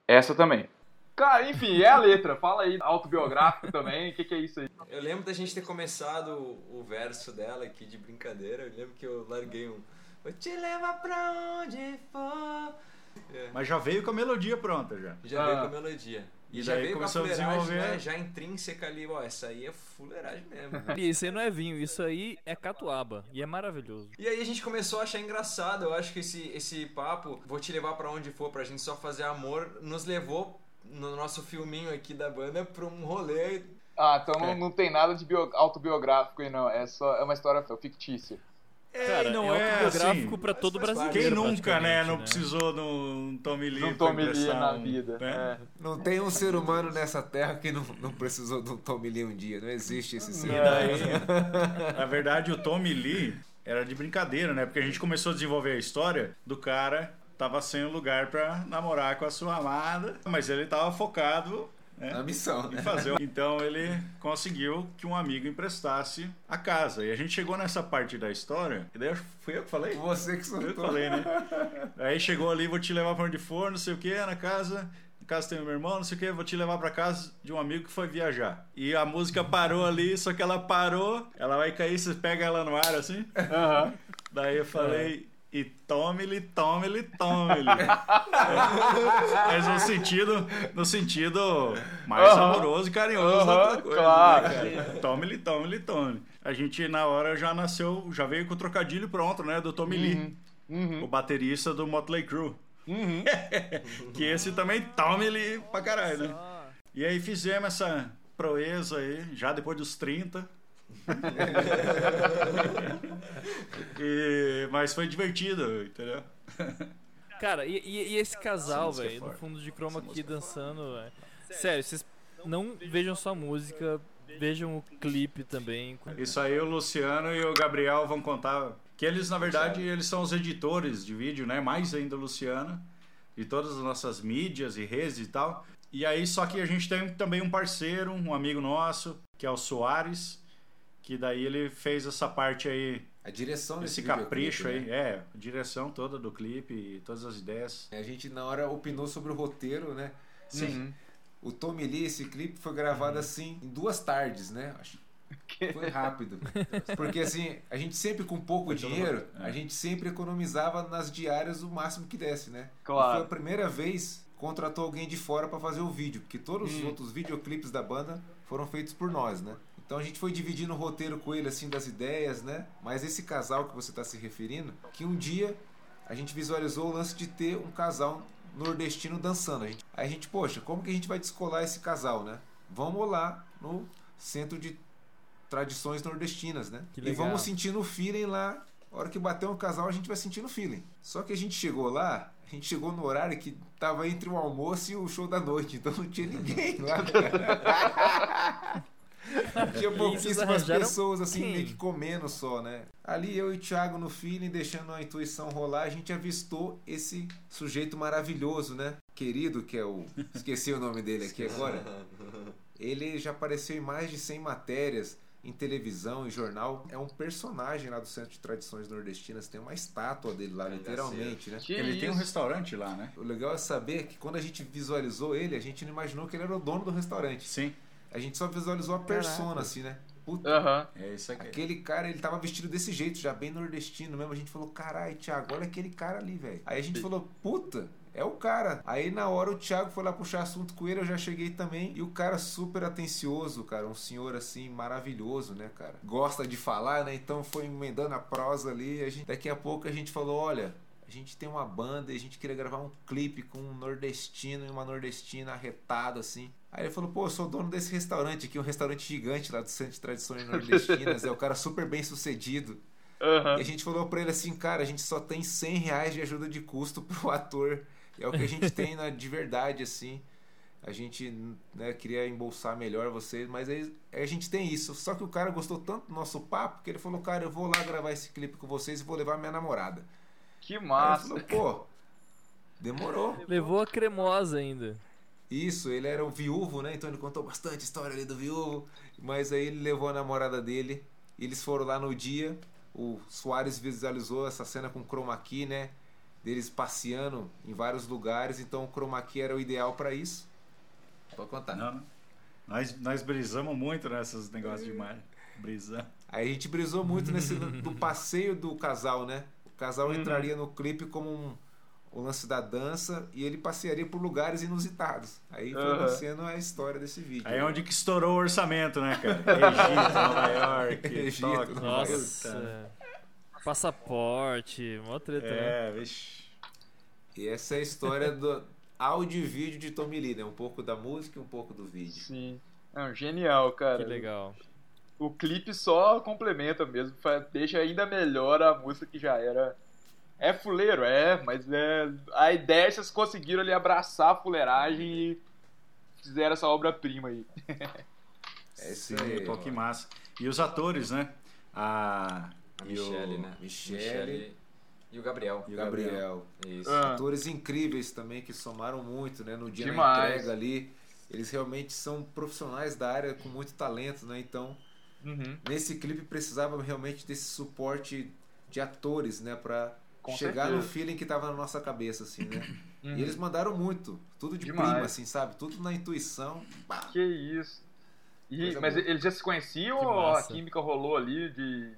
Essa também. Cara, enfim, é a letra. Fala aí, autobiográfico também. O que, que é isso aí? Eu lembro da gente ter começado o, o verso dela aqui de brincadeira. Eu lembro que eu larguei um. Vou te levar pra onde for. É, Mas já veio com a melodia pronta já. já Ah. veio com a melodia. E, já daí veio começou a com a fuleiragem, desenvolver. né? Já intrínseca ali, ó, essa aí é fuleiragem mesmo. E isso aí não é vinho, isso aí é catuaba. E é maravilhoso. E aí a gente começou a achar engraçado. Eu acho que esse, esse papo, vou te levar pra onde for pra gente só fazer amor, nos levou no nosso filminho aqui da banda pra um rolê. Ah, então É. não, não tem nada de bio- autobiográfico aí, não. É só é uma história fictícia. Cara, não é é autobiográfico assim. pra todo brasileiro. Quem nunca, né, não precisou de um Tommy Lee Não pra Tommy Lee na um- vida. né? É. Não tem um ser humano nessa terra que não, não precisou de um Tommy Lee um dia. Não existe esse ser E daí, na verdade, o Tommy Lee era de brincadeira, né? Porque a gente começou a desenvolver a história do cara tava sem um lugar pra namorar com a sua amada, mas ele tava focado né, Na missão, né? fazer. Então ele conseguiu que um amigo emprestasse a casa. E a gente chegou nessa parte da história, e daí eu- fui eu que falei? Você que Eu que soltou. falei, né? Aí chegou ali, vou te levar pra onde for, não sei o que, na casa. Na casa tem meu irmão, não sei o que, vou te levar pra casa de um amigo que foi viajar. E a música parou ali, só que ela parou, ela vai cair, você pega ela no ar assim. Aham. Daí eu falei, e tome-lhe, tome-lhe, tome-lhe. Mas no sentido, no sentido mais amoroso e carinhoso da coisa. claro. né? Tome-lhe, tome-lhe, tome. A gente, na hora, já nasceu, já veio com o trocadilho pronto, né? Do Tommy Lee, Uhum. o baterista do Motley Crue. Uhum. Que esse também tome-lhe pra caralho, né? E aí fizemos essa proeza aí, já depois dos 30. E- mas foi divertido, entendeu? Cara, e, e- e esse casal, é velho, no fundo de chroma key dançando, velho. Sério, vocês não vejam só a música, vejam o clipe também. Isso aí o Luciano e o Gabriel vão contar. Que eles, na verdade, eles são os editores de vídeo, né? Mais ainda o Luciano. De todas as nossas mídias e redes e tal. E aí, só que a gente tem também um parceiro, um amigo nosso, que é o Soares. Que daí ele fez essa parte aí, A direção desse esse capricho aí. né? É, a direção toda do clipe e todas as ideias. A gente na hora opinou sobre o roteiro, né? Sim. Uhum. O Tommy Lee, esse clipe foi gravado assim em duas tardes, né? Acho foi rápido. Porque assim, a gente sempre com pouco Foi dinheiro, rápido, é. a gente sempre economizava nas diárias o máximo que desse, né? Claro. E foi a primeira vez que contratou alguém de fora pra fazer o vídeo, porque todos os Hum. outros videoclipes da banda foram feitos por nós, né? Então a gente foi dividindo o roteiro com ele assim das ideias, né? Mas esse casal que você está se referindo, que um dia a gente visualizou o lance de ter um casal nordestino dançando. A gente, aí a gente, poxa, como que a gente vai descolar esse casal, né? Vamos lá no centro de tradições nordestinas, né? E vamos sentindo o feeling lá. A hora que bater um casal, a gente vai sentindo o feeling. Só que a gente chegou lá, a gente chegou no horário que tava entre o almoço e o show da noite, então não tinha ninguém lá, cara. Tinha pouquíssimas pessoas assim, quem? meio que comendo só, né? Ali eu e o Thiago no feeling, deixando a intuição rolar, a gente avistou esse sujeito maravilhoso, né? Querido, que é o. Esqueci o nome dele aqui agora. Ele já apareceu em mais de 100 matérias em televisão e jornal. É um personagem lá do Centro de Tradições Nordestinas. Tem uma estátua dele lá, literalmente, né? Que Ele tem um isso? restaurante lá, né? O legal é saber que quando a gente visualizou ele, a gente não imaginou que ele era o dono do restaurante. Sim. A gente só visualizou a persona, Caraca. assim, né? Puta, Aham. É isso aqui. Aquele cara, ele tava vestido desse jeito, já bem nordestino mesmo. A gente falou, caralho, Thiago, olha aquele cara ali, velho. Aí a gente falou, puta, é o cara. Aí na hora o Thiago foi lá puxar assunto com ele, eu já cheguei também. E o cara super atencioso, cara. Um senhor assim, maravilhoso, né, cara? Gosta de falar, né? Então foi emendando a prosa ali. A gente, daqui a pouco a gente falou, olha. A gente tem uma banda e a gente queria gravar um clipe com um nordestino e uma nordestina arretada assim. Aí ele falou, pô, eu sou dono desse restaurante aqui, um restaurante gigante lá do Centro de Tradições Nordestinas. é o cara super bem sucedido. Aham. E a gente falou pra ele assim, cara, a gente só tem 100 reais de ajuda de custo pro ator. É o que a gente tem na, de verdade, assim. A gente né, queria embolsar melhor vocês, mas aí a gente tem isso. Só que o cara gostou tanto do nosso papo que ele falou, cara, eu vou lá gravar esse clipe com vocês e vou levar minha namorada. Que Aí massa. falou, pô, demorou. Levou a cremosa ainda. Isso, ele era o viúvo, né? Então ele contou bastante história ali do viúvo. Mas aí ele levou a namorada dele. Eles foram lá no dia. O Soares visualizou essa cena com chroma key, né? Deles passeando em vários lugares. Então o chroma key era o ideal pra isso. Pode contar. Não, não. Nós, nós brisamos muito nesses negócios de imagem. Brisamos. Aí a gente brisou muito nesse do passeio do casal, né? O casal entraria no clipe como um, o lance da dança e ele passearia por lugares inusitados. Aí foi Aham. nascendo a história desse vídeo. Aí é onde que estourou o orçamento, né, cara? Egito, Nova York, Egito, Tóquio. Nova Nossa. Passaporte, mó treta, né? É, vixe. E essa é a história do áudio e vídeo de Tommy Lee, né? Um pouco da música e um pouco do vídeo. Sim. Não, genial, cara. Que legal. O clipe só complementa mesmo, deixa ainda melhor a música que já era. É fuleiro, é, mas é. A ideia é vocês conseguiram ali abraçar a fuleiragem e fizeram essa obra-prima aí. É isso Sim, aí. pô, que massa. E os atores, né? A, A e o- Michelle, né? Michele e o Gabriel. e o Gabriel. Isso. Ah, Atores incríveis também que somaram muito, né? No dia da entrega ali. Eles realmente são profissionais da área com muito talento, né? Então, uhum, nesse clipe precisava realmente desse suporte de atores, né? Pra Com chegar no certeza. feeling que tava na nossa cabeça, assim, né? uhum. E eles mandaram muito. Tudo de Demais. prima, assim, sabe? Tudo na intuição. Pá. Que isso. E- mas boa. eles já se conheciam Que ou a química rolou ali de.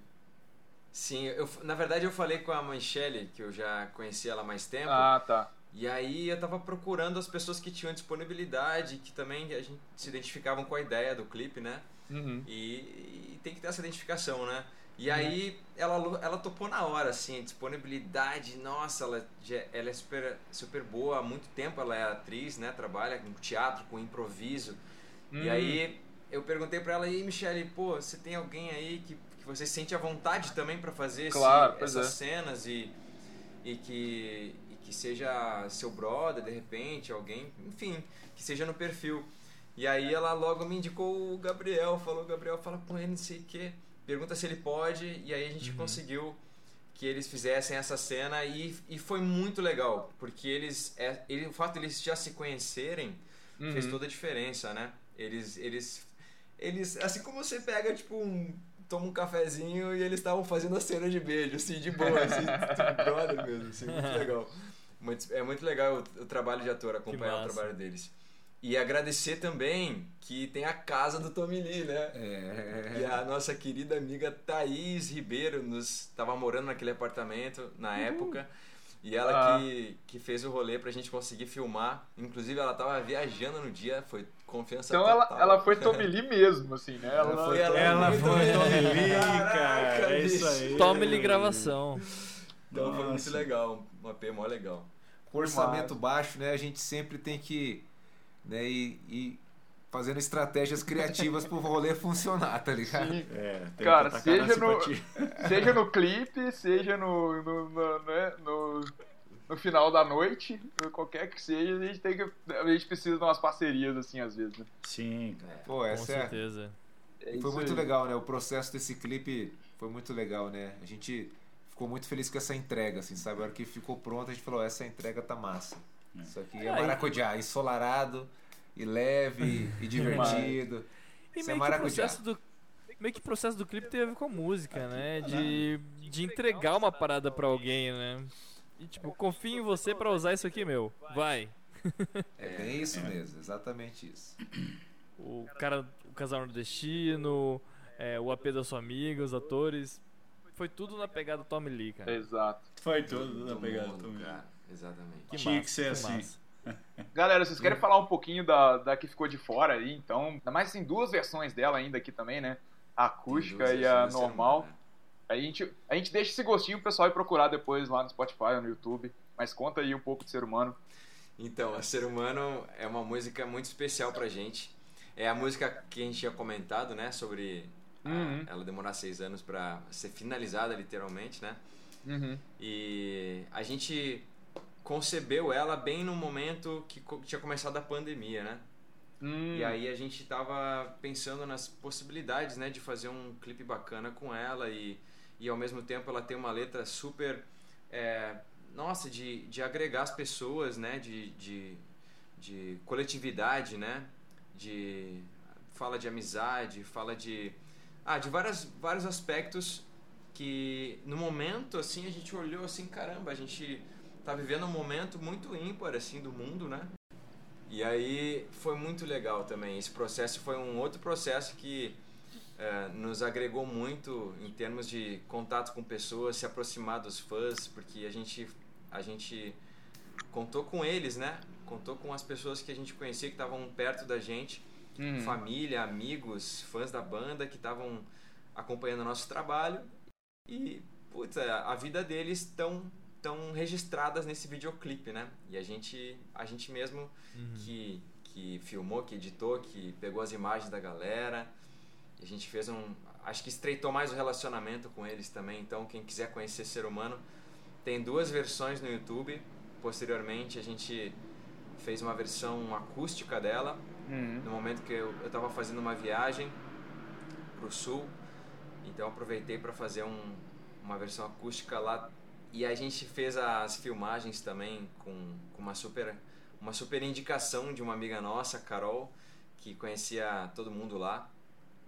Sim, eu, na verdade eu falei com a Michelle, que eu já conhecia ela há mais tempo. Ah, tá. E aí eu tava procurando as pessoas que tinham disponibilidade, que também a gente se identificavam com a ideia do clipe, né? Uhum. E, e tem que ter essa identificação, né? E aí ela, ela topou na hora, assim, disponibilidade, nossa, ela, ela é super, super boa, há muito tempo ela é atriz, né? Trabalha com teatro, com improviso. E Hum. aí eu perguntei pra ela, e aí, Michele, pô, você tem alguém aí que, que você sente à vontade também pra fazer esse- Claro, pois essas é. cenas e, e, que, e que seja seu brother, de repente, alguém, enfim, que seja no perfil. E aí ela logo me indicou o Gabriel, falou, Gabriel, fala com ele, não sei o quê, pergunta se ele pode, e aí a gente conseguiu que eles fizessem essa cena e, e foi muito legal, porque eles, é, ele, o fato de eles já se conhecerem fez Uhum. toda a diferença, né? Eles, eles, eles, assim como você pega, tipo, um, toma um cafezinho e eles estavam fazendo a cena de beijo, assim, de boa, assim, brother mesmo, assim, muito legal. Muito- é muito legal o, o trabalho de ator, acompanhar o trabalho deles. E agradecer também que tem a casa do Tommy Lee, né? É. E a nossa querida amiga Thaís Ribeiro nos estava morando naquele apartamento na época. E ela Ah. que, que fez o rolê pra gente conseguir filmar. Inclusive, ela tava viajando no dia, foi confiança Então ela, total. ela foi Tommy Lee mesmo, assim, né? Ela, Ela foi, ela, Ela foi bem. Tommy Lee, Caraca, cara. É isso aí. Tome-lhe gravação. Então foi muito Nossa. legal, uma P mó legal. Com orçamento baixo, né? A gente sempre tem que né, ir, ir fazendo estratégias criativas pro rolê funcionar, tá ligado? Sim. É, tem Cara, seja no-. Seja no clipe, seja no, no, no, né, no, no final da noite, qualquer que seja, a gente tem que. A gente precisa de umas parcerias, assim, às vezes, né? Sim, cara. Pô, Com essa é, certeza. É foi isso muito aí. legal, né? O processo desse clipe foi muito legal, né? A gente ficou muito feliz com essa entrega, assim, sabe? A hora que ficou pronto, a gente falou, essa entrega tá massa. Isso aqui é e- maracujá, ensolarado e leve e divertido. E Isso é meio que o maracujá. processo do meio que o processo do clipe teve a ver com a música, né? De, de entregar uma parada pra alguém, né? E tipo, confio em você pra usar isso aqui, meu. Vai. É bem isso mesmo, exatamente isso. O cara, o casal nordestino, é, o AP da sua amiga, os atores. Foi tudo na pegada Tommy Lee, cara. Exato. Foi tudo na Do pegada mundo, Tommy Lee. cara. Exatamente. Que Tinha massa, que ser assim. massa. Galera, vocês querem falar um pouquinho da, da que ficou de fora aí, então? Ainda mais tem duas versões dela ainda aqui também, né? A acústica e a normal. Ser Humano, A gente, a gente deixa esse gostinho pro pessoal ir procurar depois lá no Spotify ou no YouTube. Mas conta aí um pouco de ser humano. Então, a Ser Humano é uma música muito especial pra gente. É a música que a gente tinha comentado, né? Sobre a- Uhum. ela demorar seis anos pra ser finalizada, literalmente, né? Uhum. E a gente concebeu ela bem no momento que tinha começado a pandemia, né? Hum, E aí a gente tava pensando nas possibilidades, né, de fazer um clipe bacana com ela e, e ao mesmo tempo ela tem uma letra super, é, nossa, de, de agregar as pessoas, né, de, de, de coletividade, né, de fala de amizade, fala de, ah, de várias, vários aspectos que no momento assim a gente olhou assim, caramba, a gente tá vivendo um momento muito ímpar assim do mundo, né? E aí foi muito legal também. Esse processo foi um outro processo que eh, nos agregou muito em termos de contato com pessoas, se aproximar dos fãs, porque a gente, a gente contou com eles, né? Contou com as pessoas que a gente conhecia que estavam perto da gente, Uhum. família, amigos, fãs da banda que estavam acompanhando o nosso trabalho e putz, a a vida deles estão tão registradas nesse videoclipe, né? E a gente a gente mesmo que que filmou, que editou, que pegou as imagens da galera, a gente fez um acho que estreitou mais o relacionamento com eles também. Então, quem quiser conhecer Ser Humano, tem duas versões no YouTube. Posteriormente, a gente fez uma versão acústica dela, Uhum. no momento que eu estava fazendo uma viagem para o sul. Então, aproveitei para fazer um, uma versão acústica lá. E a gente fez as filmagens também com, com uma super uma super indicação de uma amiga nossa, Carol, que conhecia todo mundo lá,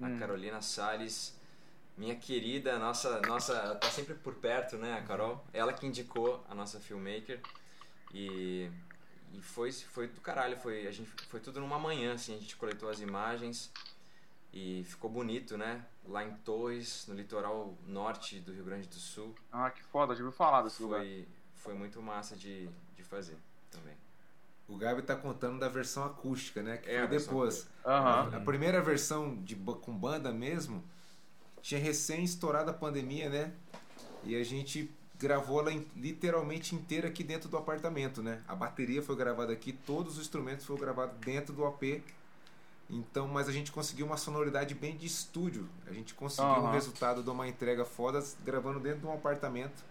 a Hum. Carolina Salles, minha querida, nossa, nossa, tá sempre por perto, né, a Carol? Ela que indicou a nossa filmmaker e, e foi foi do caralho, foi a gente foi tudo numa manhã, assim, a gente coletou as imagens e ficou bonito, né? Lá em Torres, no litoral norte do Rio Grande do Sul, Ah, que foda, já ouviu falar desse lugar. foi foi muito massa de, de fazer também. O Gabi tá contando da versão acústica, né? Que É, foi depois. Aham. A primeira versão de, com banda mesmo tinha recém estourado a pandemia, né? E a gente gravou ela literalmente inteira aqui dentro do apartamento, né? A bateria foi gravada aqui, todos os instrumentos foram gravados dentro do AP. Então, mas a gente conseguiu uma sonoridade bem de estúdio. A gente conseguiu um Aham. resultado de uma entrega foda gravando dentro de um apartamento.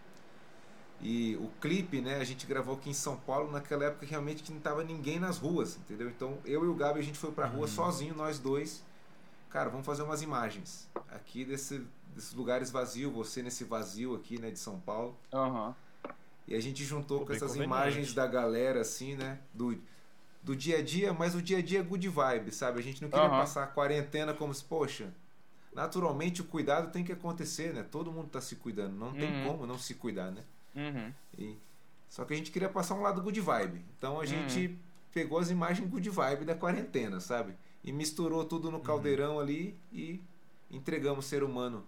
E o clipe, né, a gente gravou aqui em São Paulo, naquela época realmente que não tava ninguém nas ruas, entendeu? Então eu e o Gabi a gente foi pra rua sozinho, nós dois. Cara, vamos fazer umas imagens aqui desse, desses lugares vazios, você nesse vazio aqui, né, de São Paulo. Aham. E a gente juntou Pô, com essas imagens da galera, assim, né? Do, do dia a dia, mas o dia a dia é good vibe, sabe? A gente não queria Aham. passar a quarentena como se, poxa, naturalmente o cuidado tem que acontecer, né? Todo mundo tá se cuidando, não tem Uhum. como não se cuidar, né? Uhum. E- só que a gente queria passar um lado good vibe. Então a gente pegou as imagens good vibe da quarentena, sabe? E misturou tudo no caldeirão ali e entregamos o ser humano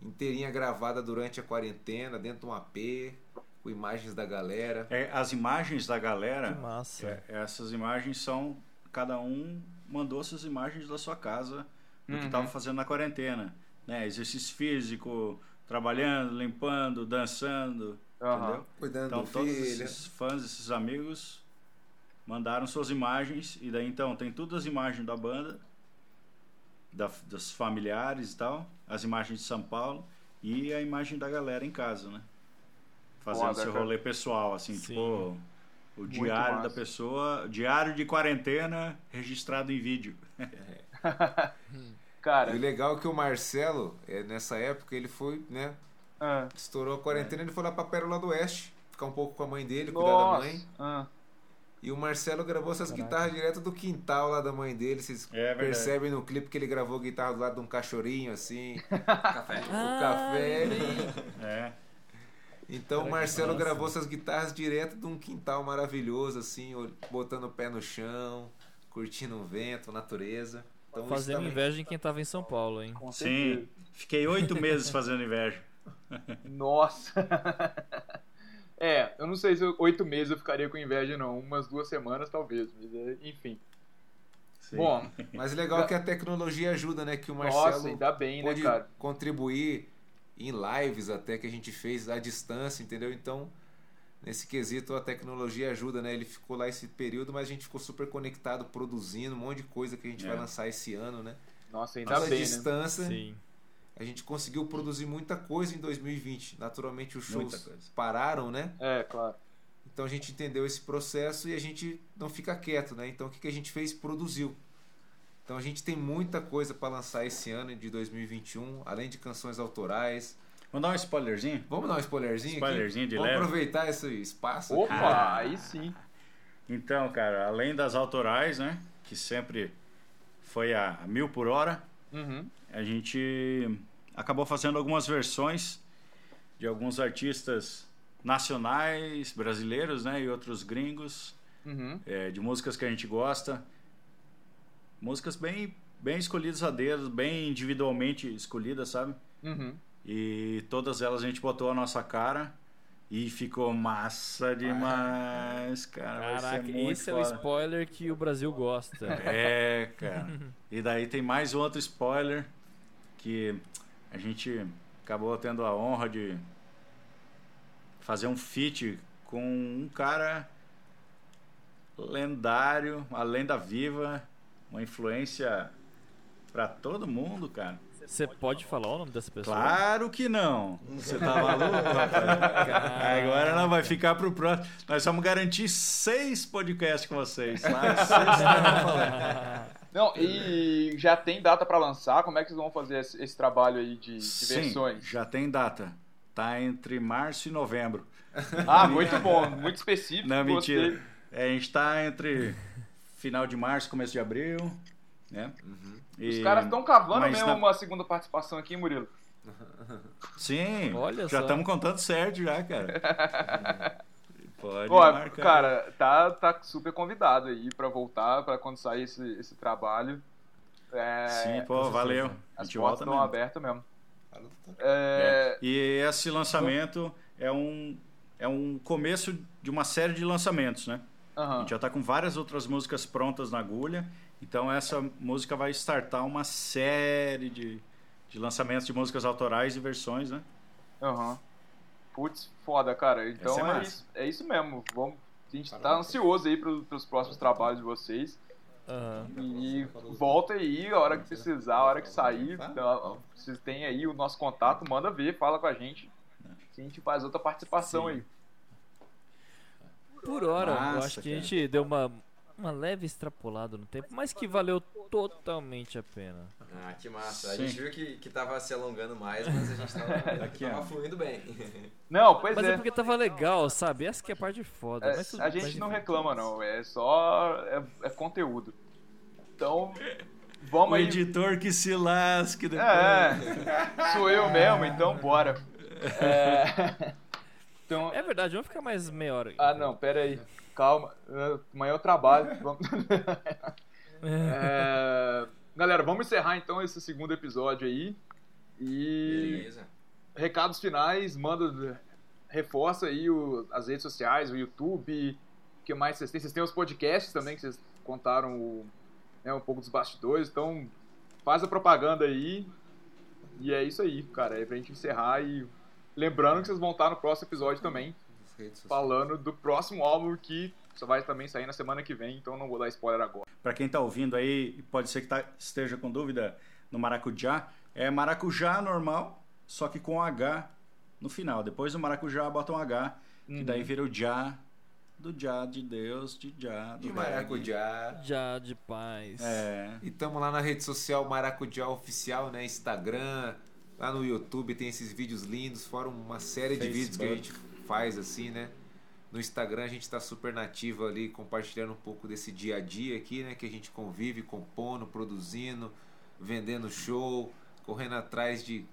inteirinha gravada durante a quarentena, dentro de um AP, com imagens da galera. É, as imagens da Que galera, massa. é, essas imagens são. Cada um mandou suas imagens da sua casa do que Uhum. estava fazendo na quarentena. Né? Exercício físico, trabalhando, limpando, dançando. Aham. Entendeu? Cuidando Então do todos filho. esses fãs, esses amigos mandaram suas imagens e daí então tem todas as imagens da banda, da, dos familiares e tal, as imagens de São Paulo e a imagem da galera em casa, né? Fazendo Foda, seu cara. rolê pessoal, assim, Sim. tipo o diário da pessoa, diário de quarentena registrado em vídeo. Cara, E o legal é que o Marcelo, é, nessa época, ele foi, né? ah, Estourou a quarentena, ele foi lá pra Pérola do Oeste, ficar um pouco com a mãe dele, cuidar da nossa. mãe. Ah, E o Marcelo gravou essas guitarras direto do quintal lá da mãe dele. Vocês É verdade. percebem no clipe que ele gravou guitarra do lado de um cachorrinho, assim, Café. o café. É. Então o Cara, que Marcelo gravou essas guitarras direto de um quintal maravilhoso, assim, botando o pé no chão, curtindo o vento, a natureza. Então, Fazendo também- inveja em quem tava em São Paulo, hein? com Sim, fiquei oito meses fazendo inveja. Nossa. é, eu não sei se oito meses eu ficaria com inveja, não. Umas duas semanas, talvez. Mas, é, enfim. Sim. Bom, Mas o legal é que a tecnologia ajuda, né? Que o nossa, Marcelo ainda bem, né, pôde cara? contribuir em lives até que a gente fez à distância, entendeu? Então, nesse quesito a tecnologia ajuda, né? Ele ficou lá esse período, mas a gente ficou super conectado, produzindo um monte de coisa que a gente É. vai lançar esse ano, né? Nossa, ainda Pela bem, né? distância, Sim. a gente conseguiu produzir muita coisa em 2020. Naturalmente os shows pararam, né? É, claro. Então a gente entendeu esse processo e a gente não fica quieto, né? Então o que, que a gente fez? Produziu. Então a gente tem muita coisa para lançar esse ano de 2021, além de canções autorais. Vamos dar um spoilerzinho? Vamos dar um spoilerzinho Spoilerzinho aqui? de Vamos leve. aproveitar esse espaço. Opa, Ah. aí sim. Então, cara, além das autorais, né? Que sempre foi a mil por hora, Uhum. a gente acabou fazendo algumas versões de alguns artistas nacionais, brasileiros, né? E outros gringos, Uhum. é, de músicas que a gente gosta. Músicas bem, bem escolhidas a dedo, bem individualmente escolhidas, sabe? Uhum. E todas elas a gente botou a nossa cara E ficou massa demais, cara. Caraca, esse é o spoiler que o Brasil gosta. É, cara. E daí tem mais um outro spoiler que a gente acabou tendo a honra de fazer um feat com um cara lendário, uma lenda viva, uma influência pra todo mundo, cara. Você pode falar o nome dessa pessoa? Claro que não. Você tá maluco? Agora não vai ficar pro próximo. Nós vamos garantir seis podcasts com vocês. Seis semanas falando. Não, e já tem data pra lançar? Como é que vocês vão fazer esse, esse trabalho aí de, de Sim, versões? já tem data. Tá entre março e novembro. Ah, muito bom, muito específico. Não, mentira. É, a gente tá entre final de março, começo de abril, né? Os E- caras estão cavando mas mesmo na- uma segunda participação aqui, Murilo. Sim, Olha já estamos contando certo já, cara. Pode Pô, marcar. cara, tá, tá super convidado aí pra voltar, pra quando sair esse, esse trabalho. É, Sim, pô, valeu. A as gente portas estão mesmo. abertas mesmo. Tá. É, E esse lançamento é um, é um começo de uma série de lançamentos, né? A aham. gente já tá com várias outras músicas prontas na agulha. Então essa música vai startar uma série de, de lançamentos de músicas autorais e versões, né? Aham. Putz, foda, cara. Então é é, isso, é isso mesmo. Vamos, a gente tá Parabéns. ansioso aí pro, pros próximos trabalhos de vocês. Aham. E volta aí a hora que precisar, a hora que sair. Então, Vocês têm aí o nosso contato, manda ver, fala com a gente. Que a gente faz outra participação Sim. aí. Por hora, eu Massa, acho que a cara. gente deu uma, uma leve extrapolada no tempo, mas que valeu totalmente a pena. Ah, que massa. A Sim. gente viu que, que tava se alongando mais, mas a gente tava, Aqui, tava fluindo bem. Não, pois Mas é. é porque tava legal, sabe? Essa que é a parte foda. É, mas tudo- a gente mas não reclama, não. É só. É, é conteúdo. Então, vamos O aí. editor que se lasque depois. É, sou eu mesmo, então bora. É, Então, É verdade, vamos ficar mais meia hora. ah não, pera aí. Calma, é, amanhã eu trabalho. Vamos- É, Galera, vamos encerrar então esse segundo episódio aí. E Beleza. recados finais, manda, reforça aí o- as redes sociais, o YouTube, o que mais vocês têm? Vocês têm os podcasts também, que vocês contaram o- né, um pouco dos bastidores, então faz a propaganda aí. E é isso aí, cara, é pra gente encerrar e lembrando que vocês vão estar no próximo episódio também, falando do próximo álbum que só vai também sair na semana que vem, então não vou dar spoiler agora. Para quem tá ouvindo aí, pode ser que tá- esteja com dúvida no maracujá, é maracujá normal, só que com H no final. Depois do maracujá bota um H, que daí vira o já do já de Deus, de já do De maracujá. Já de paz. É. E tamo lá na rede social Maracujá Oficial, né? Instagram, lá no YouTube tem esses vídeos lindos, fora uma série de vídeos que a gente faz assim, né? No Instagram a gente tá super nativo ali, compartilhando um pouco desse dia a dia aqui, né? Que a gente convive, compondo, produzindo, vendendo show, correndo atrás de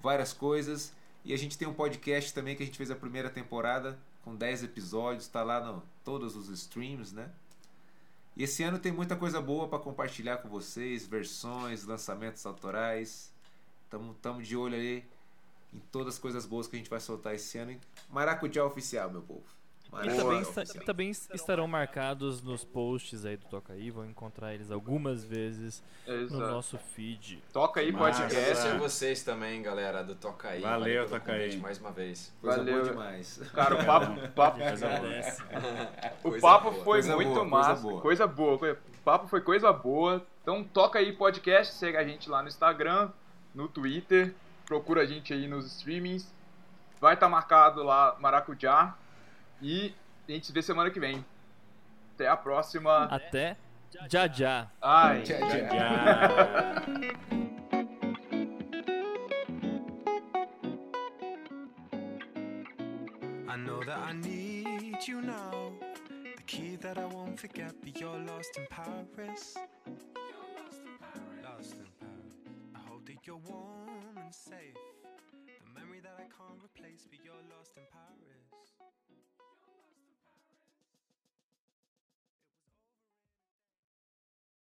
várias coisas. E a gente tem um podcast também que a gente fez a primeira temporada, com 10 episódios, tá lá no todos os streams, né? E esse ano tem muita coisa boa para compartilhar com vocês, versões, lançamentos autorais. Tamo, tamo de olho aí em todas as coisas boas que a gente vai soltar esse ano. Maracujá oficial, meu povo. E Maracujá também, esta- oficial. também estarão marcados nos posts aí do Toca aí, vão encontrar eles algumas vezes no Exato. nosso feed. Toca aí podcast. Agradecer a vocês também, galera do Toca aí. Valeu, Toca aí. Mais uma vez. Coisa Valeu. boa demais. Cara, o papo, papo, Agradece. O Coisa papo boa. foi Coisa muito boa, coisa massa. boa. Coisa boa. O papo foi coisa boa. Então toca aí podcast, segue a gente lá no Instagram, no Twitter, procura a gente aí nos streamings. Vai estar marcado lá Maracujá. E a gente se vê semana que vem. Até a próxima. Até já já. Ai. Tchau, tchau. Já. I know that I need you now. The key that I won't forget, but you're lost in Paris. Warm and safe. The memory that I can't replace, but you're lost in Paris.